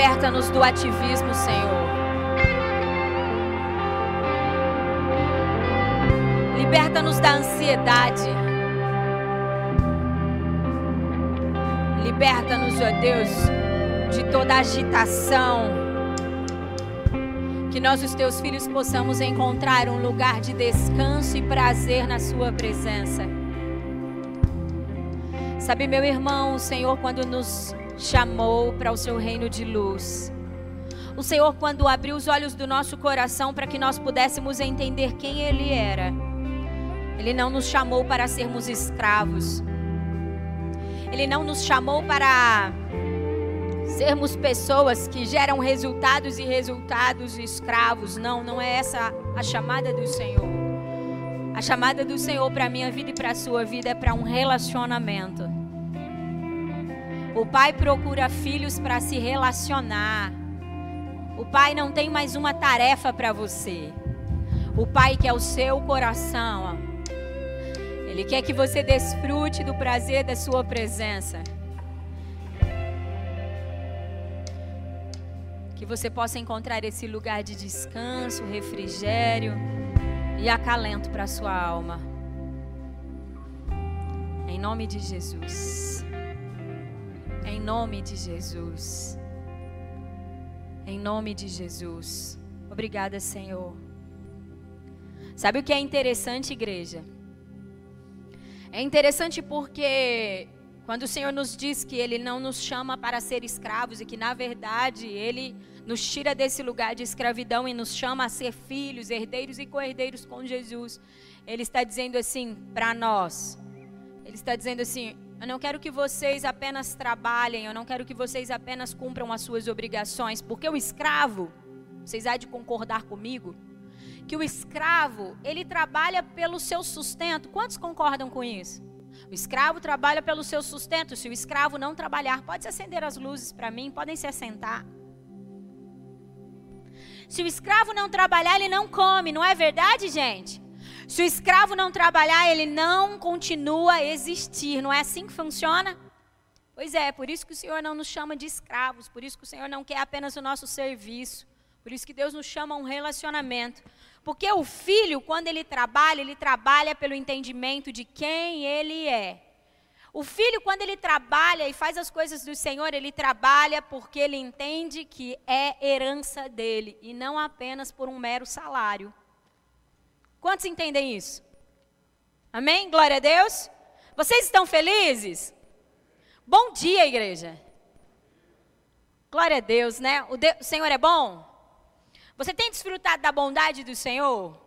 Liberta-nos do ativismo, Senhor. Liberta-nos da ansiedade. Liberta-nos, ó Deus, de toda agitação. Que nós, os teus filhos, possamos encontrar um lugar de descanso e prazer na Sua presença. Sabe, meu irmão, o Senhor, quando nos chamou para o seu reino de luz. O Senhor, quando abriu os olhos do nosso coração para que nós pudéssemos entender quem Ele era, Ele não nos chamou para sermos escravos. Ele não nos chamou para sermos pessoas que geram resultados e resultados escravos. Não, não é essa a chamada do Senhor. A chamada do Senhor para a minha vida e para a sua vida é para um relacionamento. O pai procura filhos para se relacionar. O pai não tem mais uma tarefa para você. O pai quer o seu coração. Ele quer que você desfrute do prazer da sua presença. Que você possa encontrar esse lugar de descanso, refrigério e acalento para sua alma. Em nome de Jesus. Em nome de Jesus. Em nome de Jesus. Obrigada, Senhor. Sabe o que é interessante, igreja? É interessante porque quando o Senhor nos diz que Ele não nos chama para ser escravos e que, na verdade, Ele nos tira desse lugar de escravidão e nos chama a ser filhos, herdeiros e co-herdeiros com Jesus, Ele está dizendo assim para nós: Ele está dizendo assim, eu não quero que vocês apenas trabalhem, eu não quero que vocês apenas cumpram as suas obrigações, porque o escravo, vocês há de concordar comigo, que o escravo, ele trabalha pelo seu sustento. Quantos concordam com isso? O escravo trabalha pelo seu sustento. Se o escravo não trabalhar, pode acender as luzes para mim, podem se assentar. Se o escravo não trabalhar, ele não come, não é verdade, gente? Se o escravo não trabalhar, ele não continua a existir. Não é assim que funciona? Pois é, por isso que o Senhor não nos chama de escravos, por isso que o Senhor não quer apenas o nosso serviço, por isso que Deus nos chama a um relacionamento. Porque o filho, quando ele trabalha, ele trabalha pelo entendimento de quem ele é. O filho, quando ele trabalha e faz as coisas do Senhor, ele trabalha porque ele entende que é herança dele e não apenas por um mero salário. Quantos entendem isso? Amém? Glória a Deus. Vocês estão felizes? Bom dia, igreja. Glória a Deus, né? O, de... o Senhor é bom? Você tem desfrutado da bondade do Senhor?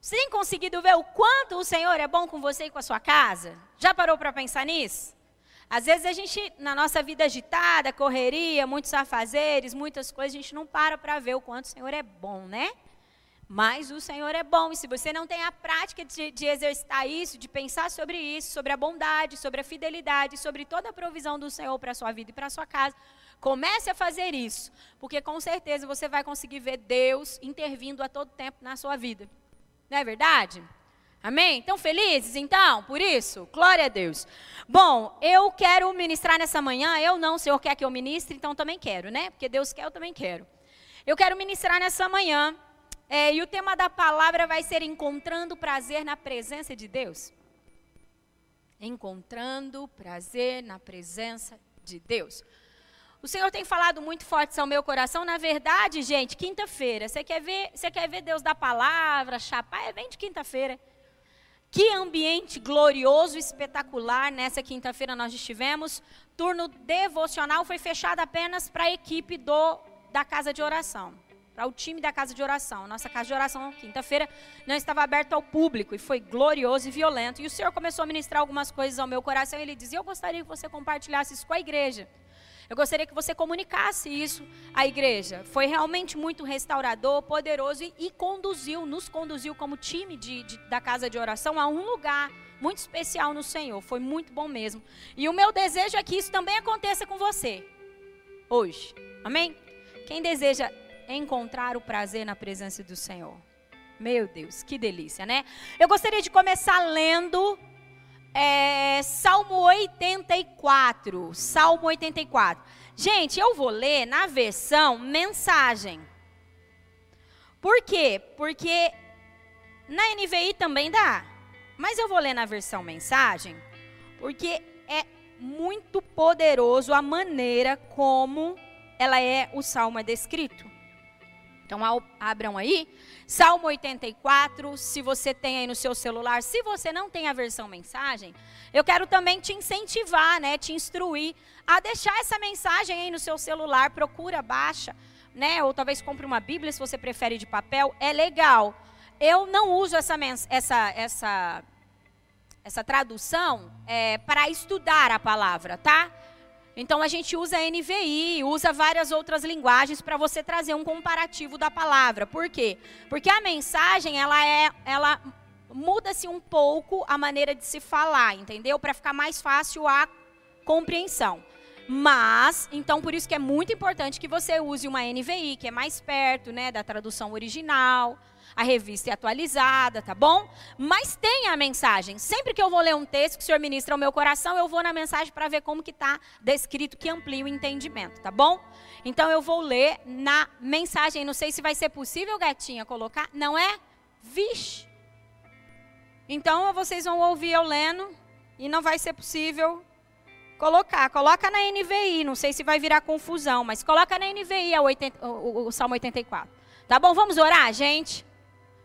Você tem conseguido ver o quanto o Senhor é bom com você e com a sua casa? Já parou para pensar nisso? Às vezes a gente, na nossa vida agitada, correria, muitos afazeres, muitas coisas, a gente não para para ver o quanto o Senhor é bom, né? Mas o Senhor é bom, e se você não tem a prática de, de, exercitar isso, de pensar sobre isso, sobre a bondade, sobre a fidelidade, sobre toda a provisão do Senhor para a sua vida e para a sua casa, comece a fazer isso, porque com certeza você vai conseguir ver Deus intervindo a todo tempo na sua vida. Não é verdade? Amém? Então, felizes então, por isso? Glória a Deus. Bom, eu quero ministrar nessa manhã, eu não, o Senhor quer que eu ministre, então também quero, né? Porque Deus quer, eu também quero. Eu quero ministrar nessa manhã é, e o tema da palavra vai ser encontrando prazer na presença de Deus. Encontrando prazer na presença de Deus. O Senhor tem falado muito forte ao meu coração. Na verdade, gente, quinta-feira. Você quer ver, você quer ver Deus da palavra, chapar? É, vem de quinta-feira. Que ambiente glorioso, espetacular nessa quinta-feira nós estivemos. Turno devocional foi fechado apenas para a equipe do da casa de oração para o time da casa de oração. Nossa casa de oração, quinta-feira, não estava aberta ao público e foi glorioso e violento. E o Senhor começou a ministrar algumas coisas ao meu coração. E ele dizia: Eu gostaria que você compartilhasse isso com a igreja. Eu gostaria que você comunicasse isso à igreja. Foi realmente muito restaurador, poderoso e, e conduziu, nos conduziu como time de, de, da casa de oração a um lugar muito especial no Senhor. Foi muito bom mesmo. E o meu desejo é que isso também aconteça com você hoje. Amém? Quem deseja encontrar o prazer na presença do Senhor. Meu Deus, que delícia, né? Eu gostaria de começar lendo é, Salmo 84. Salmo 84. Gente, eu vou ler na versão mensagem. Por quê? Porque na NVI também dá. Mas eu vou ler na versão mensagem, porque é muito poderoso a maneira como ela é o salmo é descrito. Então abram aí, Salmo 84, se você tem aí no seu celular, se você não tem a versão mensagem, eu quero também te incentivar, né, te instruir a deixar essa mensagem aí no seu celular, procura, baixa, né, ou talvez compre uma Bíblia se você prefere de papel, é legal. Eu não uso essa essa essa essa tradução é, para estudar a palavra, tá? Então a gente usa NVI, usa várias outras linguagens para você trazer um comparativo da palavra. Por quê? Porque a mensagem ela é, ela muda-se um pouco a maneira de se falar, entendeu? Para ficar mais fácil a compreensão. Mas, então por isso que é muito importante que você use uma NVI, que é mais perto, né, da tradução original a revista é atualizada, tá bom? Mas tem a mensagem. Sempre que eu vou ler um texto que o Senhor ministra ao meu coração, eu vou na mensagem para ver como que está descrito, que amplia o entendimento, tá bom? Então eu vou ler na mensagem. Não sei se vai ser possível, gatinha, colocar. Não é? Vixe. Então vocês vão ouvir eu lendo e não vai ser possível colocar. Coloca na NVI, não sei se vai virar confusão, mas coloca na NVI a 80, o, o, o Salmo 84. Tá bom? Vamos orar, gente?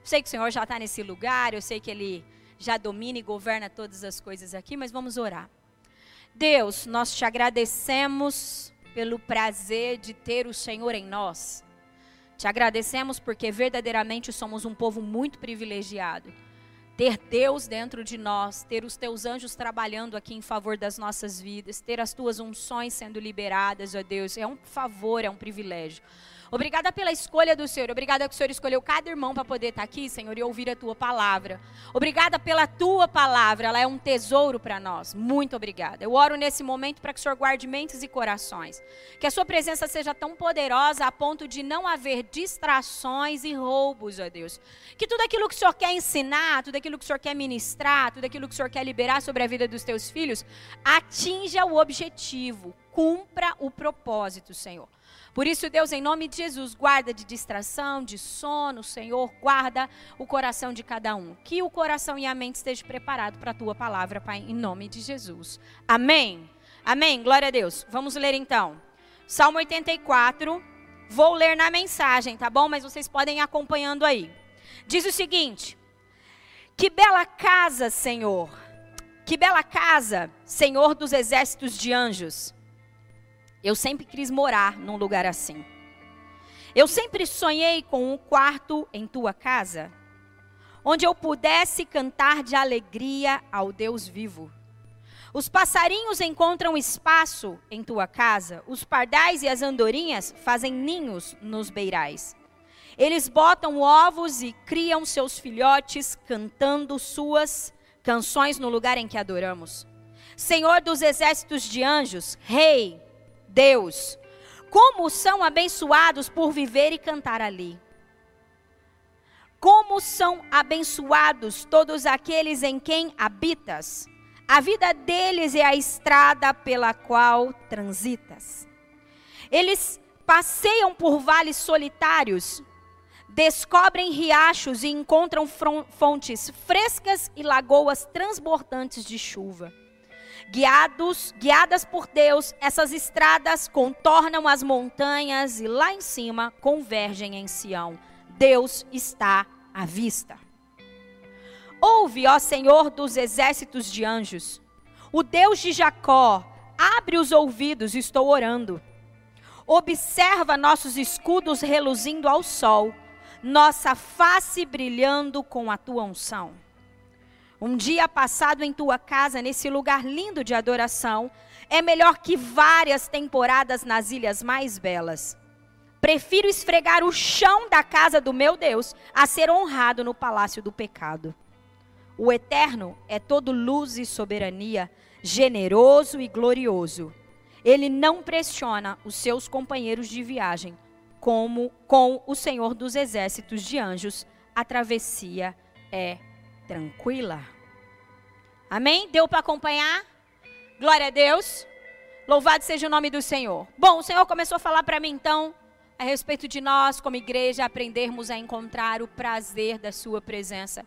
Sei que o Senhor já está nesse lugar, eu sei que Ele já domina e governa todas as coisas aqui, mas vamos orar. Deus, nós te agradecemos pelo prazer de ter o Senhor em nós. Te agradecemos porque verdadeiramente somos um povo muito privilegiado. Ter Deus dentro de nós, ter os teus anjos trabalhando aqui em favor das nossas vidas, ter as tuas unções sendo liberadas, ó Deus, é um favor, é um privilégio. Obrigada pela escolha do Senhor. Obrigada que o Senhor escolheu cada irmão para poder estar aqui, Senhor, e ouvir a tua palavra. Obrigada pela tua palavra. Ela é um tesouro para nós. Muito obrigada. Eu oro nesse momento para que o Senhor guarde mentes e corações. Que a sua presença seja tão poderosa a ponto de não haver distrações e roubos, ó Deus. Que tudo aquilo que o Senhor quer ensinar, tudo aquilo que o Senhor quer ministrar, tudo aquilo que o Senhor quer liberar sobre a vida dos teus filhos, atinja o objetivo, cumpra o propósito, Senhor. Por isso, Deus, em nome de Jesus, guarda de distração, de sono, Senhor, guarda o coração de cada um. Que o coração e a mente estejam preparados para a tua palavra, Pai, em nome de Jesus. Amém. Amém. Glória a Deus. Vamos ler então. Salmo 84. Vou ler na mensagem, tá bom? Mas vocês podem ir acompanhando aí. Diz o seguinte: Que bela casa, Senhor. Que bela casa, Senhor dos exércitos de anjos. Eu sempre quis morar num lugar assim. Eu sempre sonhei com um quarto em tua casa, onde eu pudesse cantar de alegria ao Deus vivo. Os passarinhos encontram espaço em tua casa, os pardais e as andorinhas fazem ninhos nos beirais. Eles botam ovos e criam seus filhotes cantando suas canções no lugar em que adoramos. Senhor dos exércitos de anjos, Rei, Deus. Como são abençoados por viver e cantar ali. Como são abençoados todos aqueles em quem habitas. A vida deles é a estrada pela qual transitas. Eles passeiam por vales solitários, descobrem riachos e encontram fontes frescas e lagoas transbordantes de chuva. Guiados, guiadas por Deus, essas estradas contornam as montanhas e lá em cima convergem em Sião. Deus está à vista. Ouve, ó Senhor dos exércitos de anjos, o Deus de Jacó, abre os ouvidos, estou orando. Observa nossos escudos reluzindo ao sol, nossa face brilhando com a tua unção. Um dia passado em tua casa, nesse lugar lindo de adoração, é melhor que várias temporadas nas ilhas mais belas. Prefiro esfregar o chão da casa do meu Deus a ser honrado no palácio do pecado. O Eterno é todo luz e soberania, generoso e glorioso. Ele não pressiona os seus companheiros de viagem, como com o Senhor dos exércitos de anjos. A travessia é tranquila. Amém? Deu para acompanhar? Glória a Deus. Louvado seja o nome do Senhor. Bom, o Senhor começou a falar para mim então a respeito de nós, como igreja, aprendermos a encontrar o prazer da Sua presença.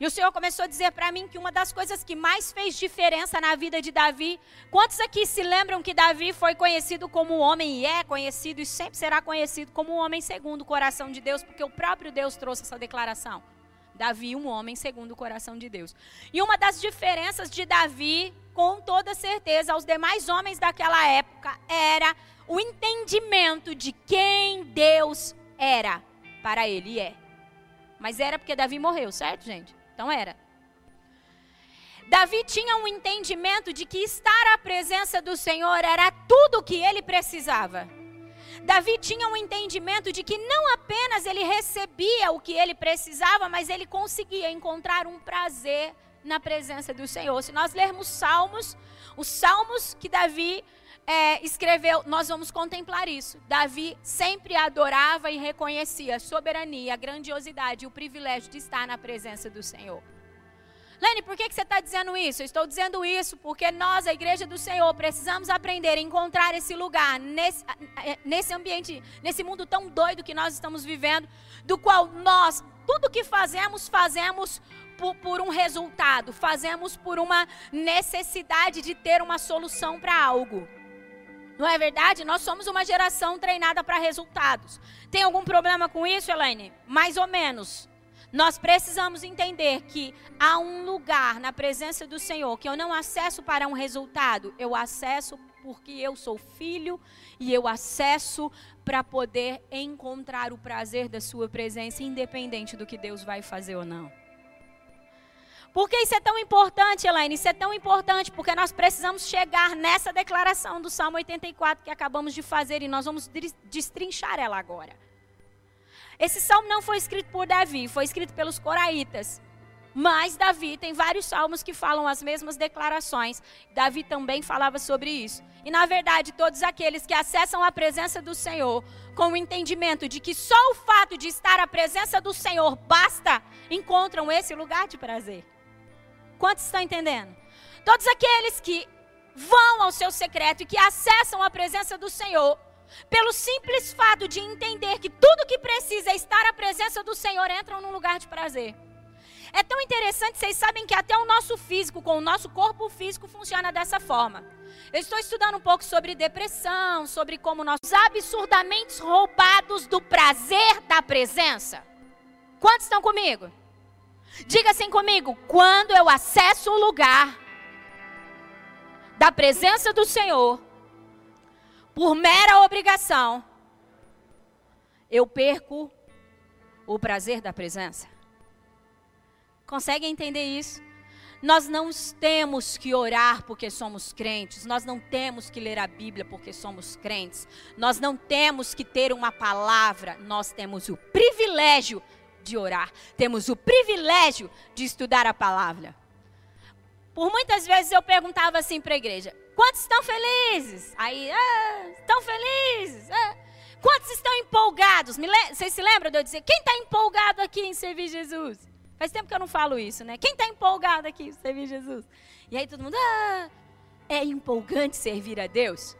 E o Senhor começou a dizer para mim que uma das coisas que mais fez diferença na vida de Davi, quantos aqui se lembram que Davi foi conhecido como homem e é conhecido e sempre será conhecido como um homem segundo o coração de Deus, porque o próprio Deus trouxe essa declaração. Davi, um homem segundo o coração de Deus. E uma das diferenças de Davi, com toda certeza, aos demais homens daquela época, era o entendimento de quem Deus era para ele e é. Mas era porque Davi morreu, certo, gente? Então era. Davi tinha um entendimento de que estar à presença do Senhor era tudo o que ele precisava. Davi tinha um entendimento de que não apenas ele recebia o que ele precisava, mas ele conseguia encontrar um prazer na presença do Senhor. Se nós lermos Salmos, os Salmos que Davi é, escreveu, nós vamos contemplar isso. Davi sempre adorava e reconhecia a soberania, a grandiosidade e o privilégio de estar na presença do Senhor. Lene, por que, que você está dizendo isso? Eu estou dizendo isso porque nós, a igreja do Senhor, precisamos aprender a encontrar esse lugar, nesse, nesse ambiente, nesse mundo tão doido que nós estamos vivendo, do qual nós, tudo que fazemos, fazemos por, por um resultado, fazemos por uma necessidade de ter uma solução para algo. Não é verdade? Nós somos uma geração treinada para resultados. Tem algum problema com isso, Elaine? Mais ou menos. Nós precisamos entender que há um lugar na presença do Senhor que eu não acesso para um resultado, eu acesso porque eu sou filho e eu acesso para poder encontrar o prazer da sua presença, independente do que Deus vai fazer ou não. Por que isso é tão importante, Elaine? Isso é tão importante porque nós precisamos chegar nessa declaração do Salmo 84 que acabamos de fazer e nós vamos destrinchar ela agora. Esse salmo não foi escrito por Davi, foi escrito pelos coraitas. Mas Davi tem vários salmos que falam as mesmas declarações. Davi também falava sobre isso. E na verdade, todos aqueles que acessam a presença do Senhor com o entendimento de que só o fato de estar à presença do Senhor basta, encontram esse lugar de prazer. Quantos estão entendendo? Todos aqueles que vão ao seu secreto e que acessam a presença do Senhor pelo simples fato de entender que tudo que precisa é estar à presença do Senhor, entram num lugar de prazer. É tão interessante, vocês sabem que até o nosso físico, com o nosso corpo físico, funciona dessa forma. Eu estou estudando um pouco sobre depressão, sobre como nós absurdamente roubados do prazer da presença. Quantos estão comigo? Diga assim comigo: quando eu acesso o lugar da presença do Senhor, por mera obrigação, eu perco o prazer da presença. Consegue entender isso? Nós não temos que orar porque somos crentes, nós não temos que ler a Bíblia porque somos crentes, nós não temos que ter uma palavra, nós temos o privilégio de orar, temos o privilégio de estudar a palavra. Por muitas vezes eu perguntava assim para a igreja: Quantos estão felizes? Aí, ah, estão felizes? Ah. Quantos estão empolgados? Vocês se lembram de eu dizer, quem está empolgado aqui em servir Jesus? Faz tempo que eu não falo isso, né? Quem está empolgado aqui em servir Jesus? E aí todo mundo, ah, é empolgante servir a Deus?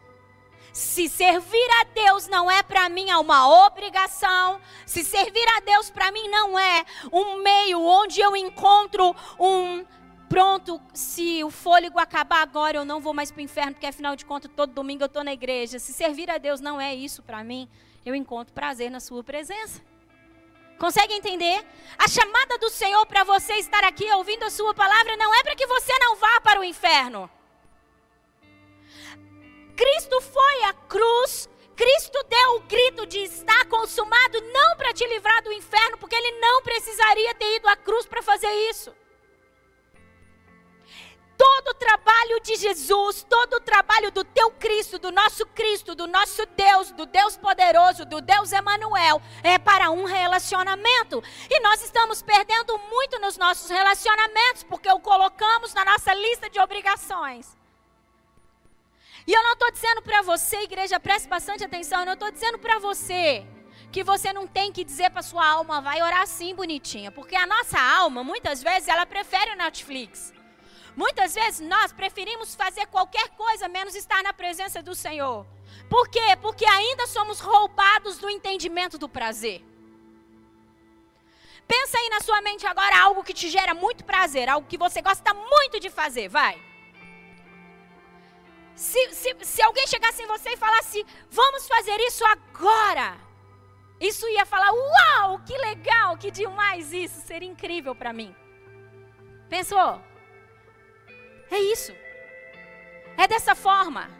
Se servir a Deus não é para mim é uma obrigação, se servir a Deus para mim não é um meio onde eu encontro um pronto, se o fôlego acabar agora, eu não vou mais para o inferno, porque afinal de contas, todo domingo eu estou na igreja. Se servir a Deus não é isso para mim, eu encontro prazer na sua presença. Consegue entender? A chamada do Senhor para você estar aqui ouvindo a sua palavra não é para que você não vá para o inferno. Cristo foi à cruz, Cristo deu o grito de estar consumado, não para te livrar do inferno, porque ele não precisaria ter ido à cruz para fazer isso todo o trabalho de Jesus, todo o trabalho do teu Cristo, do nosso Cristo, do nosso Deus, do Deus poderoso, do Deus Emanuel, é para um relacionamento. E nós estamos perdendo muito nos nossos relacionamentos porque o colocamos na nossa lista de obrigações. E eu não estou dizendo para você, igreja, preste bastante atenção, eu não estou dizendo para você que você não tem que dizer para sua alma, vai orar assim bonitinha, porque a nossa alma, muitas vezes, ela prefere o Netflix. Muitas vezes nós preferimos fazer qualquer coisa menos estar na presença do Senhor. Por quê? Porque ainda somos roubados do entendimento do prazer. Pensa aí na sua mente agora algo que te gera muito prazer, algo que você gosta muito de fazer, vai. Se, se, se alguém chegasse em você e falasse, vamos fazer isso agora, isso ia falar, uau, que legal, que demais isso, seria incrível para mim. Pensou? É isso. É dessa forma.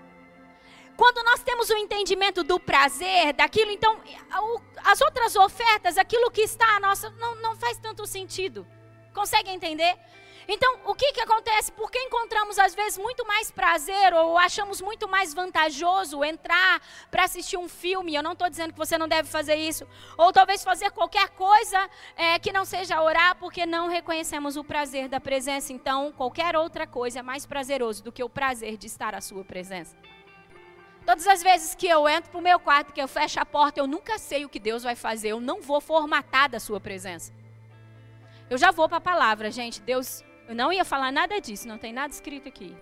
Quando nós temos o entendimento do prazer, daquilo, então, as outras ofertas, aquilo que está a nossa, não, não faz tanto sentido. Consegue entender? Então, o que, que acontece? Porque encontramos às vezes muito mais prazer ou achamos muito mais vantajoso entrar para assistir um filme. Eu não estou dizendo que você não deve fazer isso. Ou talvez fazer qualquer coisa é, que não seja orar, porque não reconhecemos o prazer da presença. Então, qualquer outra coisa é mais prazeroso do que o prazer de estar à sua presença. Todas as vezes que eu entro para o meu quarto, que eu fecho a porta, eu nunca sei o que Deus vai fazer. Eu não vou formatar da sua presença. Eu já vou para a palavra, gente. Deus eu não ia falar nada disso, não tem nada escrito aqui.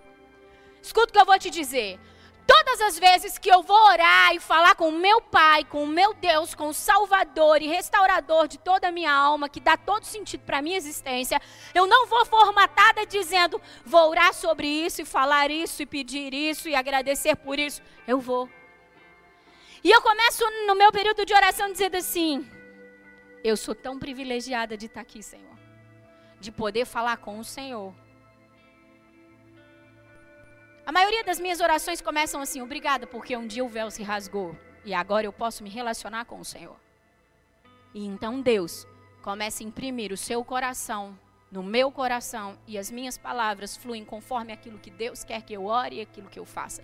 Escuta o que eu vou te dizer. Todas as vezes que eu vou orar e falar com o meu Pai, com o meu Deus, com o Salvador e restaurador de toda a minha alma, que dá todo sentido para a minha existência, eu não vou formatada dizendo, vou orar sobre isso e falar isso e pedir isso e agradecer por isso. Eu vou. E eu começo no meu período de oração dizendo assim: Eu sou tão privilegiada de estar aqui, Senhor de poder falar com o Senhor. A maioria das minhas orações começam assim: obrigada, porque um dia o véu se rasgou e agora eu posso me relacionar com o Senhor. E então Deus começa a imprimir o seu coração no meu coração e as minhas palavras fluem conforme aquilo que Deus quer que eu ore e aquilo que eu faça.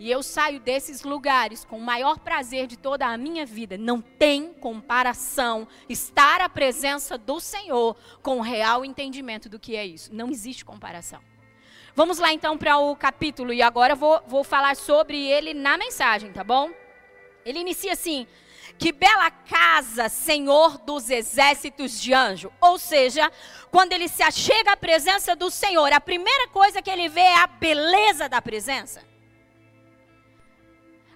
E eu saio desses lugares com o maior prazer de toda a minha vida. Não tem comparação estar à presença do Senhor com o real entendimento do que é isso. Não existe comparação. Vamos lá então para o capítulo e agora vou, vou falar sobre ele na mensagem, tá bom? Ele inicia assim: que bela casa, Senhor dos exércitos de anjo. Ou seja, quando ele se achega à presença do Senhor, a primeira coisa que ele vê é a beleza da presença.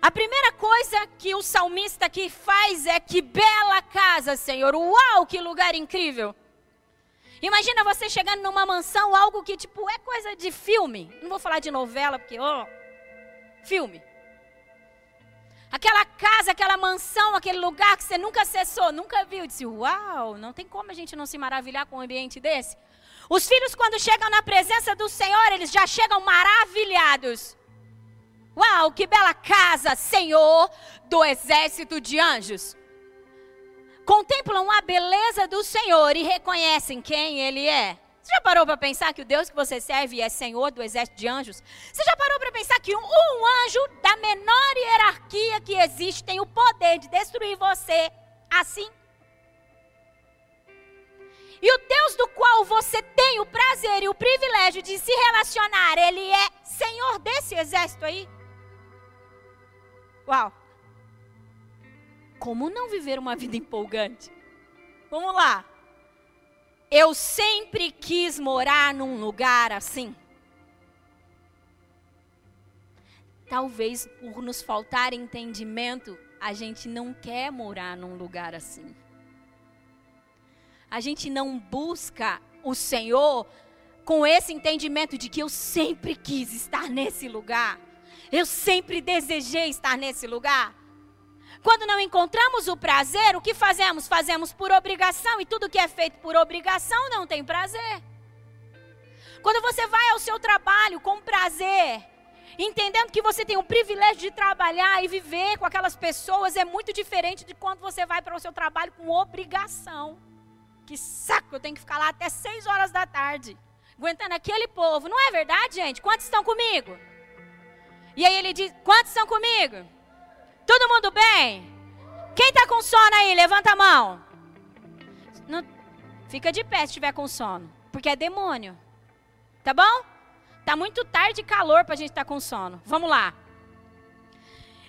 A primeira coisa que o salmista aqui faz é que bela casa, Senhor. Uau, que lugar incrível. Imagina você chegando numa mansão, algo que tipo é coisa de filme. Não vou falar de novela porque, ó, oh, filme. Aquela casa, aquela mansão, aquele lugar que você nunca acessou, nunca viu. Disse, uau, não tem como a gente não se maravilhar com um ambiente desse. Os filhos, quando chegam na presença do Senhor, eles já chegam maravilhados. Uau, que bela casa, Senhor do exército de anjos. Contemplam a beleza do Senhor e reconhecem quem Ele é. Você já parou para pensar que o Deus que você serve é Senhor do exército de anjos? Você já parou para pensar que um, um anjo da menor hierarquia que existe tem o poder de destruir você assim? E o Deus do qual você tem o prazer e o privilégio de se relacionar, ele é Senhor desse exército aí? Uau! Como não viver uma vida empolgante? Vamos lá. Eu sempre quis morar num lugar assim. Talvez por nos faltar entendimento, a gente não quer morar num lugar assim. A gente não busca o Senhor com esse entendimento de que eu sempre quis estar nesse lugar. Eu sempre desejei estar nesse lugar. Quando não encontramos o prazer, o que fazemos? Fazemos por obrigação e tudo que é feito por obrigação não tem prazer. Quando você vai ao seu trabalho com prazer, entendendo que você tem o privilégio de trabalhar e viver com aquelas pessoas, é muito diferente de quando você vai para o seu trabalho com obrigação. Que saco, eu tenho que ficar lá até 6 horas da tarde, aguentando aquele povo. Não é verdade, gente? Quantos estão comigo? E aí ele diz: Quantos estão comigo? Todo mundo bem? Quem está com sono aí? Levanta a mão. Não, fica de pé se estiver com sono, porque é demônio. Tá bom? Tá muito tarde e calor para a gente estar tá com sono. Vamos lá.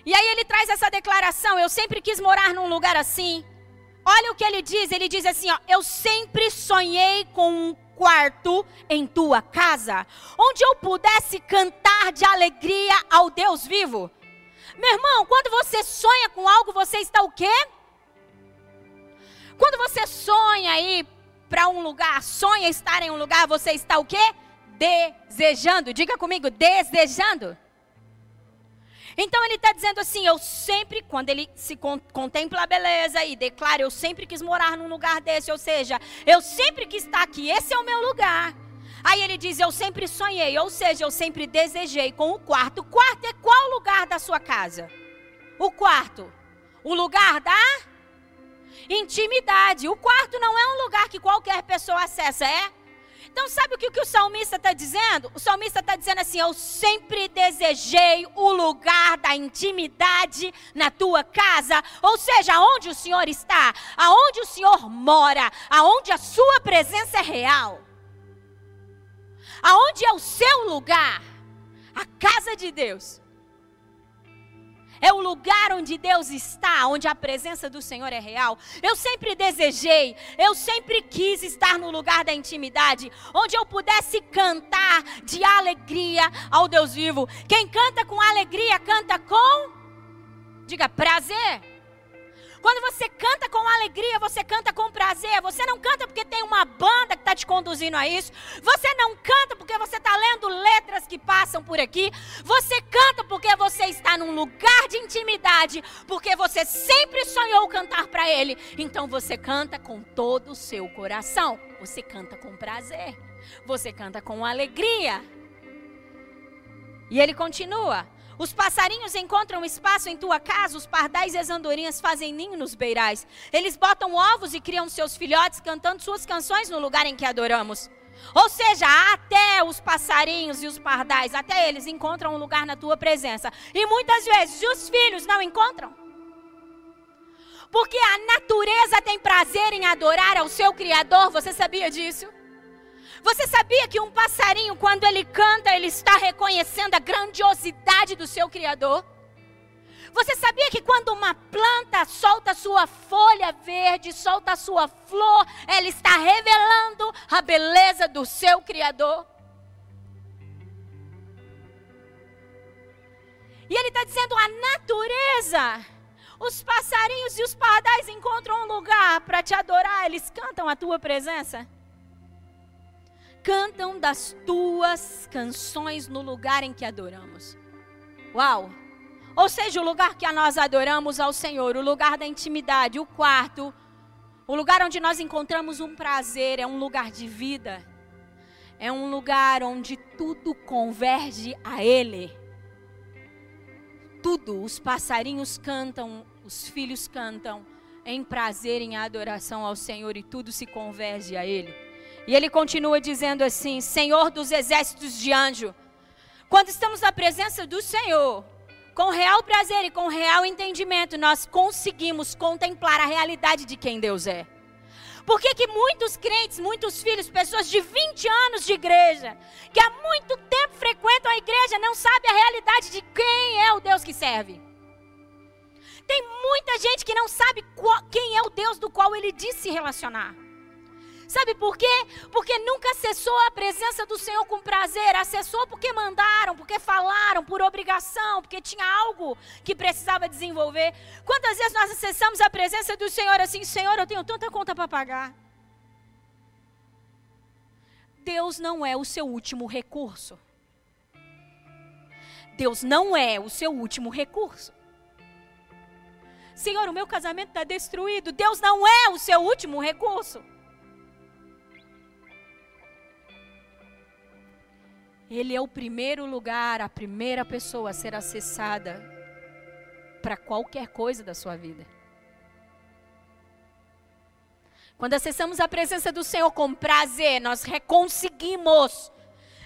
E aí ele traz essa declaração: Eu sempre quis morar num lugar assim. Olha o que ele diz: Ele diz assim, ó, Eu sempre sonhei com um quarto em tua casa, onde eu pudesse cantar de alegria ao Deus vivo. Meu irmão, quando você sonha com algo, você está o quê? Quando você sonha aí para um lugar, sonha estar em um lugar, você está o quê? Desejando. Diga comigo, desejando. Então ele está dizendo assim: eu sempre, quando ele se contempla a beleza e declara, eu sempre quis morar num lugar desse, ou seja, eu sempre quis estar aqui, esse é o meu lugar. Aí ele diz: Eu sempre sonhei, ou seja, eu sempre desejei com o quarto. O quarto é qual lugar da sua casa? O quarto. O lugar da intimidade. O quarto não é um lugar que qualquer pessoa acessa, é? Então, sabe o que, que o salmista está dizendo? O salmista está dizendo assim: Eu sempre desejei o lugar da intimidade na tua casa. Ou seja, aonde o Senhor está, aonde o Senhor mora, aonde a sua presença é real. Aonde é o seu lugar? A casa de Deus. É o lugar onde Deus está, onde a presença do Senhor é real. Eu sempre desejei, eu sempre quis estar no lugar da intimidade, onde eu pudesse cantar de alegria ao Deus vivo. Quem canta com alegria, canta com, diga, prazer. Quando você canta com alegria, você canta com prazer. Você não canta porque tem uma banda que está te conduzindo a isso. Você não canta porque você está lendo letras que passam por aqui. Você canta porque você está num lugar de intimidade. Porque você sempre sonhou cantar para Ele. Então você canta com todo o seu coração. Você canta com prazer. Você canta com alegria. E ele continua. Os passarinhos encontram espaço em tua casa, os pardais e as andorinhas fazem ninho nos beirais. Eles botam ovos e criam seus filhotes cantando suas canções no lugar em que adoramos. Ou seja, até os passarinhos e os pardais, até eles encontram um lugar na tua presença. E muitas vezes os filhos não encontram. Porque a natureza tem prazer em adorar ao seu Criador, você sabia disso? Você sabia que um passarinho, quando ele canta, ele está reconhecendo a grandiosidade do seu Criador? Você sabia que quando uma planta solta sua folha verde, solta sua flor, ela está revelando a beleza do seu Criador? E ele está dizendo: a natureza, os passarinhos e os pardais encontram um lugar para te adorar, eles cantam a tua presença cantam das tuas canções no lugar em que adoramos. Uau! Ou seja, o lugar que nós adoramos ao Senhor, o lugar da intimidade, o quarto, o lugar onde nós encontramos um prazer, é um lugar de vida. É um lugar onde tudo converge a Ele. Tudo, os passarinhos cantam, os filhos cantam em prazer, em adoração ao Senhor e tudo se converge a Ele. E ele continua dizendo assim: Senhor dos exércitos de anjo. Quando estamos na presença do Senhor, com real prazer e com real entendimento, nós conseguimos contemplar a realidade de quem Deus é. Por que, que muitos crentes, muitos filhos, pessoas de 20 anos de igreja, que há muito tempo frequentam a igreja, não sabem a realidade de quem é o Deus que serve? Tem muita gente que não sabe qual, quem é o Deus do qual ele diz se relacionar. Sabe por quê? Porque nunca acessou a presença do Senhor com prazer, acessou porque mandaram, porque falaram, por obrigação, porque tinha algo que precisava desenvolver. Quantas vezes nós acessamos a presença do Senhor assim, Senhor, eu tenho tanta conta para pagar. Deus não é o seu último recurso. Deus não é o seu último recurso. Senhor, o meu casamento está destruído. Deus não é o seu último recurso. Ele é o primeiro lugar, a primeira pessoa a ser acessada para qualquer coisa da sua vida. Quando acessamos a presença do Senhor com prazer, nós reconseguimos,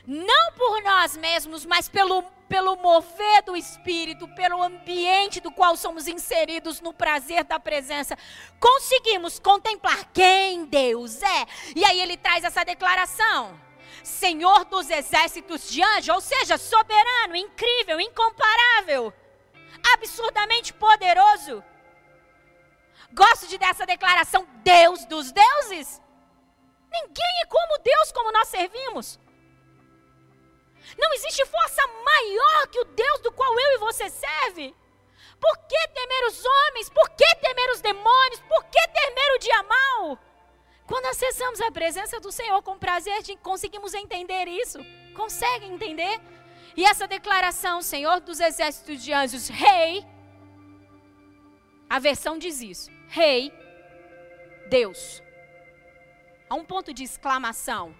não por nós mesmos, mas pelo, pelo mover do Espírito, pelo ambiente do qual somos inseridos no prazer da presença, conseguimos contemplar quem Deus é. E aí ele traz essa declaração. Senhor dos exércitos de anjos, ou seja, soberano, incrível, incomparável, absurdamente poderoso. Gosto de dessa declaração, Deus dos deuses. Ninguém é como Deus, como nós servimos. Não existe força maior que o Deus do qual eu e você serve. Por que temer os homens? Por que temer os demônios? Por que temer o dia mal? Quando acessamos a presença do Senhor com prazer, conseguimos entender isso. Consegue entender? E essa declaração, Senhor dos exércitos de anjos, Rei, a versão diz isso: Rei, Deus. Há um ponto de exclamação.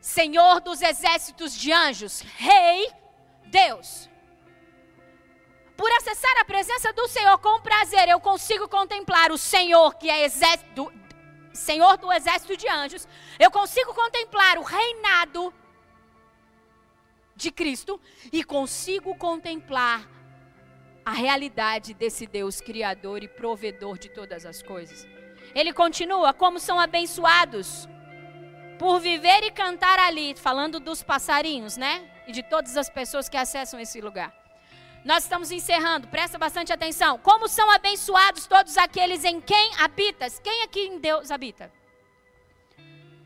Senhor dos exércitos de anjos, Rei, Deus. Por acessar a presença do Senhor com prazer, eu consigo contemplar o Senhor, que é exército, Senhor do exército de anjos. Eu consigo contemplar o reinado de Cristo e consigo contemplar a realidade desse Deus criador e provedor de todas as coisas. Ele continua: como são abençoados por viver e cantar ali, falando dos passarinhos, né? E de todas as pessoas que acessam esse lugar. Nós estamos encerrando, presta bastante atenção. Como são abençoados todos aqueles em quem habitas? Quem aqui em Deus habita?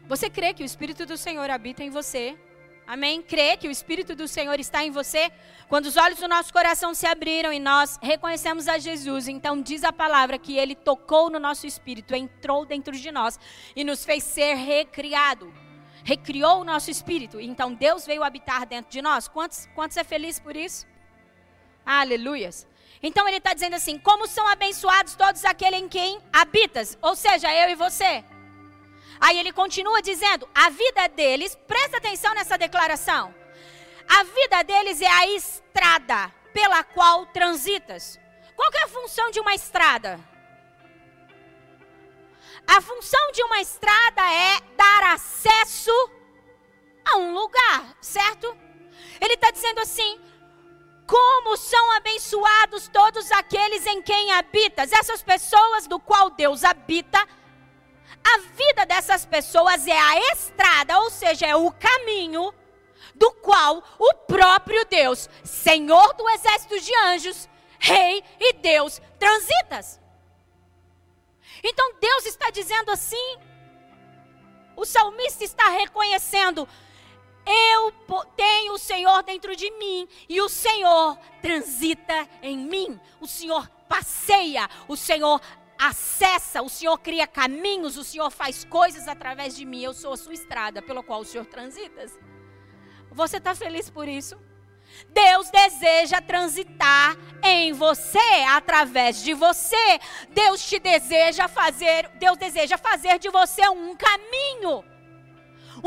Você crê que o Espírito do Senhor habita em você? Amém? Crê que o Espírito do Senhor está em você? Quando os olhos do nosso coração se abriram e nós reconhecemos a Jesus, então diz a palavra que ele tocou no nosso espírito, entrou dentro de nós e nos fez ser recriado. Recriou o nosso espírito. Então Deus veio habitar dentro de nós. Quantos, quantos é feliz por isso? Aleluias. Então ele está dizendo assim: como são abençoados todos aqueles em quem habitas, ou seja, eu e você. Aí ele continua dizendo: a vida deles, presta atenção nessa declaração. A vida deles é a estrada pela qual transitas. Qual é a função de uma estrada? A função de uma estrada é dar acesso a um lugar, certo? Ele está dizendo assim: como são abençoados todos aqueles em quem habitas, essas pessoas do qual Deus habita a vida dessas pessoas é a estrada, ou seja, é o caminho do qual o próprio Deus, Senhor do exército de anjos, Rei e Deus, transitas. Então Deus está dizendo assim, o salmista está reconhecendo: eu tenho o Senhor dentro de mim e o Senhor transita em mim, o Senhor passeia, o Senhor acessa, o Senhor cria caminhos, o Senhor faz coisas através de mim. Eu sou a sua estrada pela qual o Senhor transita. Você está feliz por isso? Deus deseja transitar em você, através de você. Deus te deseja fazer, Deus deseja fazer de você um caminho.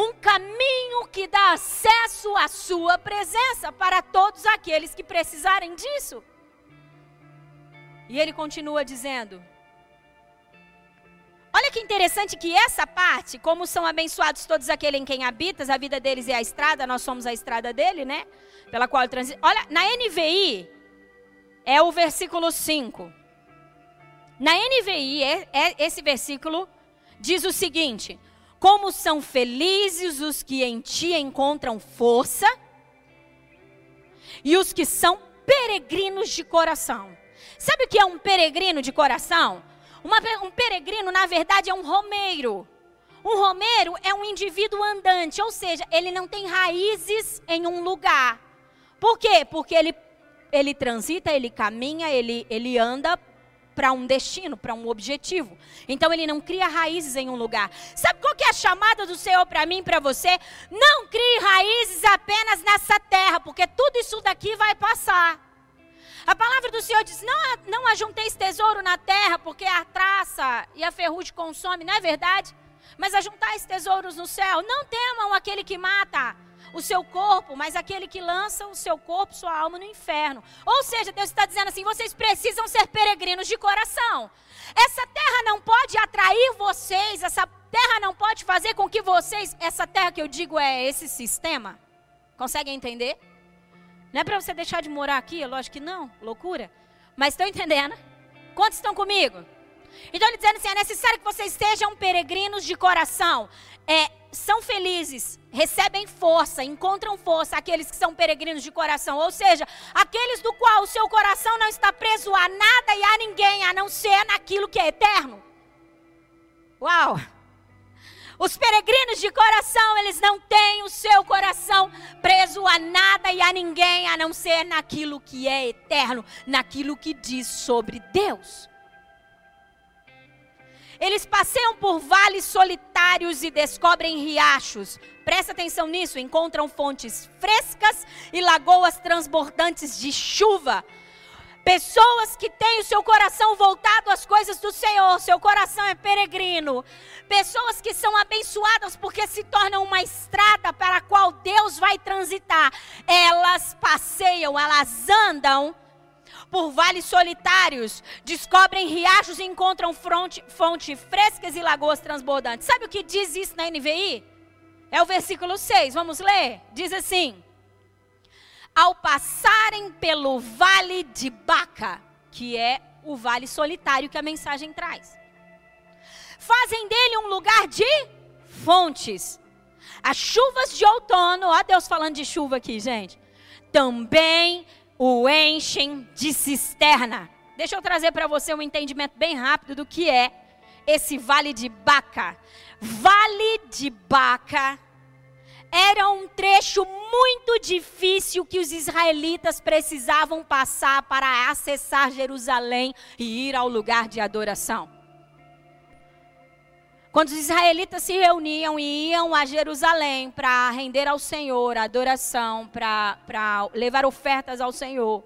Um caminho que dá acesso à sua presença para todos aqueles que precisarem disso. E ele continua dizendo: Olha que interessante que essa parte, como são abençoados todos aqueles em quem habitas, a vida deles é a estrada, nós somos a estrada dele, né? Pela qual transita. Olha, na NVI é o versículo 5. Na NVI, é, é, esse versículo diz o seguinte: Como são felizes os que em ti encontram força e os que são peregrinos de coração. Sabe o que é um peregrino de coração? Uma, um peregrino, na verdade, é um romeiro. Um romeiro é um indivíduo andante, ou seja, ele não tem raízes em um lugar. Por quê? Porque ele, ele transita, ele caminha, ele, ele anda para um destino, para um objetivo. Então ele não cria raízes em um lugar. Sabe qual que é a chamada do Senhor para mim, para você? Não crie raízes apenas nessa terra, porque tudo isso daqui vai passar. A palavra do Senhor diz: não, não ajunteis tesouro na terra, porque a traça e a ferrugem consome, não é verdade? Mas ajuntais tesouros no céu. Não temam aquele que mata o seu corpo, mas aquele que lança o seu corpo, sua alma no inferno. Ou seja, Deus está dizendo assim: vocês precisam ser peregrinos de coração. Essa terra não pode atrair vocês, essa terra não pode fazer com que vocês, essa terra que eu digo é esse sistema. Conseguem entender? Não é para você deixar de morar aqui? Lógico que não, loucura. Mas estão entendendo? Quantos estão comigo? Então ele dizendo assim: é necessário que vocês sejam peregrinos de coração. É, são felizes, recebem força, encontram força aqueles que são peregrinos de coração. Ou seja, aqueles do qual o seu coração não está preso a nada e a ninguém, a não ser naquilo que é eterno. Uau! Os peregrinos de coração, eles não têm o seu coração preso a nada e a ninguém, a não ser naquilo que é eterno, naquilo que diz sobre Deus. Eles passeiam por vales solitários e descobrem riachos. Presta atenção nisso, encontram fontes frescas e lagoas transbordantes de chuva. Pessoas que têm o seu coração voltado às coisas do Senhor, seu coração é peregrino. Pessoas que são abençoadas porque se tornam uma estrada para a qual Deus vai transitar. Elas passeiam, elas andam por vales solitários, descobrem riachos e encontram fontes fonte frescas e lagoas transbordantes. Sabe o que diz isso na NVI? É o versículo 6, vamos ler? Diz assim: ao passarem pelo vale de Baca, que é o vale solitário que a mensagem traz. Fazem dele um lugar de fontes. As chuvas de outono, ó Deus falando de chuva aqui, gente, também o enchem de cisterna. Deixa eu trazer para você um entendimento bem rápido do que é esse vale de Baca. Vale de Baca era um trecho muito difícil que os israelitas precisavam passar para acessar Jerusalém e ir ao lugar de adoração. Quando os israelitas se reuniam e iam a Jerusalém para render ao Senhor adoração, para levar ofertas ao Senhor,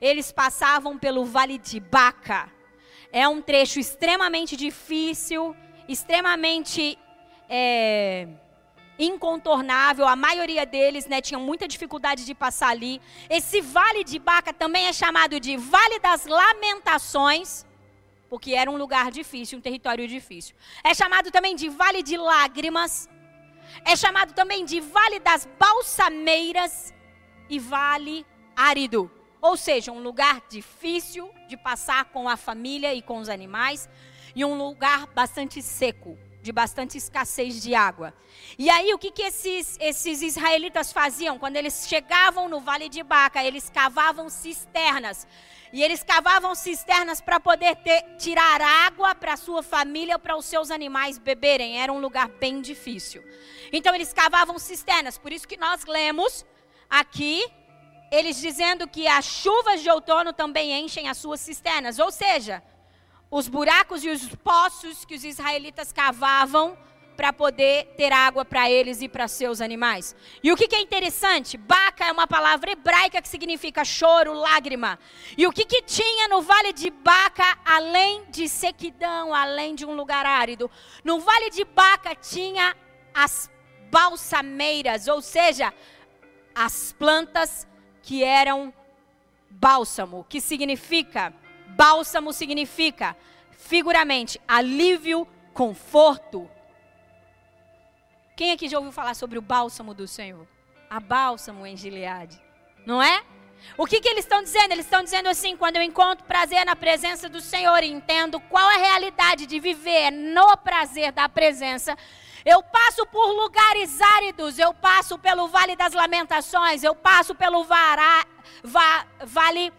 eles passavam pelo vale de Baca. É um trecho extremamente difícil, extremamente. É, incontornável, a maioria deles né, tinham muita dificuldade de passar ali. Esse vale de Baca também é chamado de Vale das Lamentações, porque era um lugar difícil, um território difícil. É chamado também de Vale de Lágrimas, é chamado também de Vale das Balsameiras e Vale Árido. Ou seja, um lugar difícil de passar com a família e com os animais, e um lugar bastante seco de bastante escassez de água. E aí, o que, que esses, esses israelitas faziam? Quando eles chegavam no Vale de Baca, eles cavavam cisternas. E eles cavavam cisternas para poder ter, tirar água para sua família, para os seus animais beberem. Era um lugar bem difícil. Então, eles cavavam cisternas. Por isso que nós lemos aqui eles dizendo que as chuvas de outono também enchem as suas cisternas. Ou seja, os buracos e os poços que os israelitas cavavam para poder ter água para eles e para seus animais. E o que, que, é interessante? Baca é uma palavra hebraica que significa choro, lágrima. E o que, que tinha no vale de Baca, além de sequidão, além de um lugar árido? No vale de Baca tinha as balsameiras, ou seja, as plantas que eram bálsamo, que significa Bálsamo significa, figuramente, alívio, conforto. Quem aqui já ouviu falar sobre o bálsamo do Senhor? A bálsamo em Gileade. Não é? O que, que eles estão dizendo? Eles estão dizendo assim: quando eu encontro prazer na presença do Senhor e entendo qual é a realidade de viver no prazer da presença, eu passo por lugares áridos, eu passo pelo Vale das Lamentações, eu passo pelo vará, va, Vale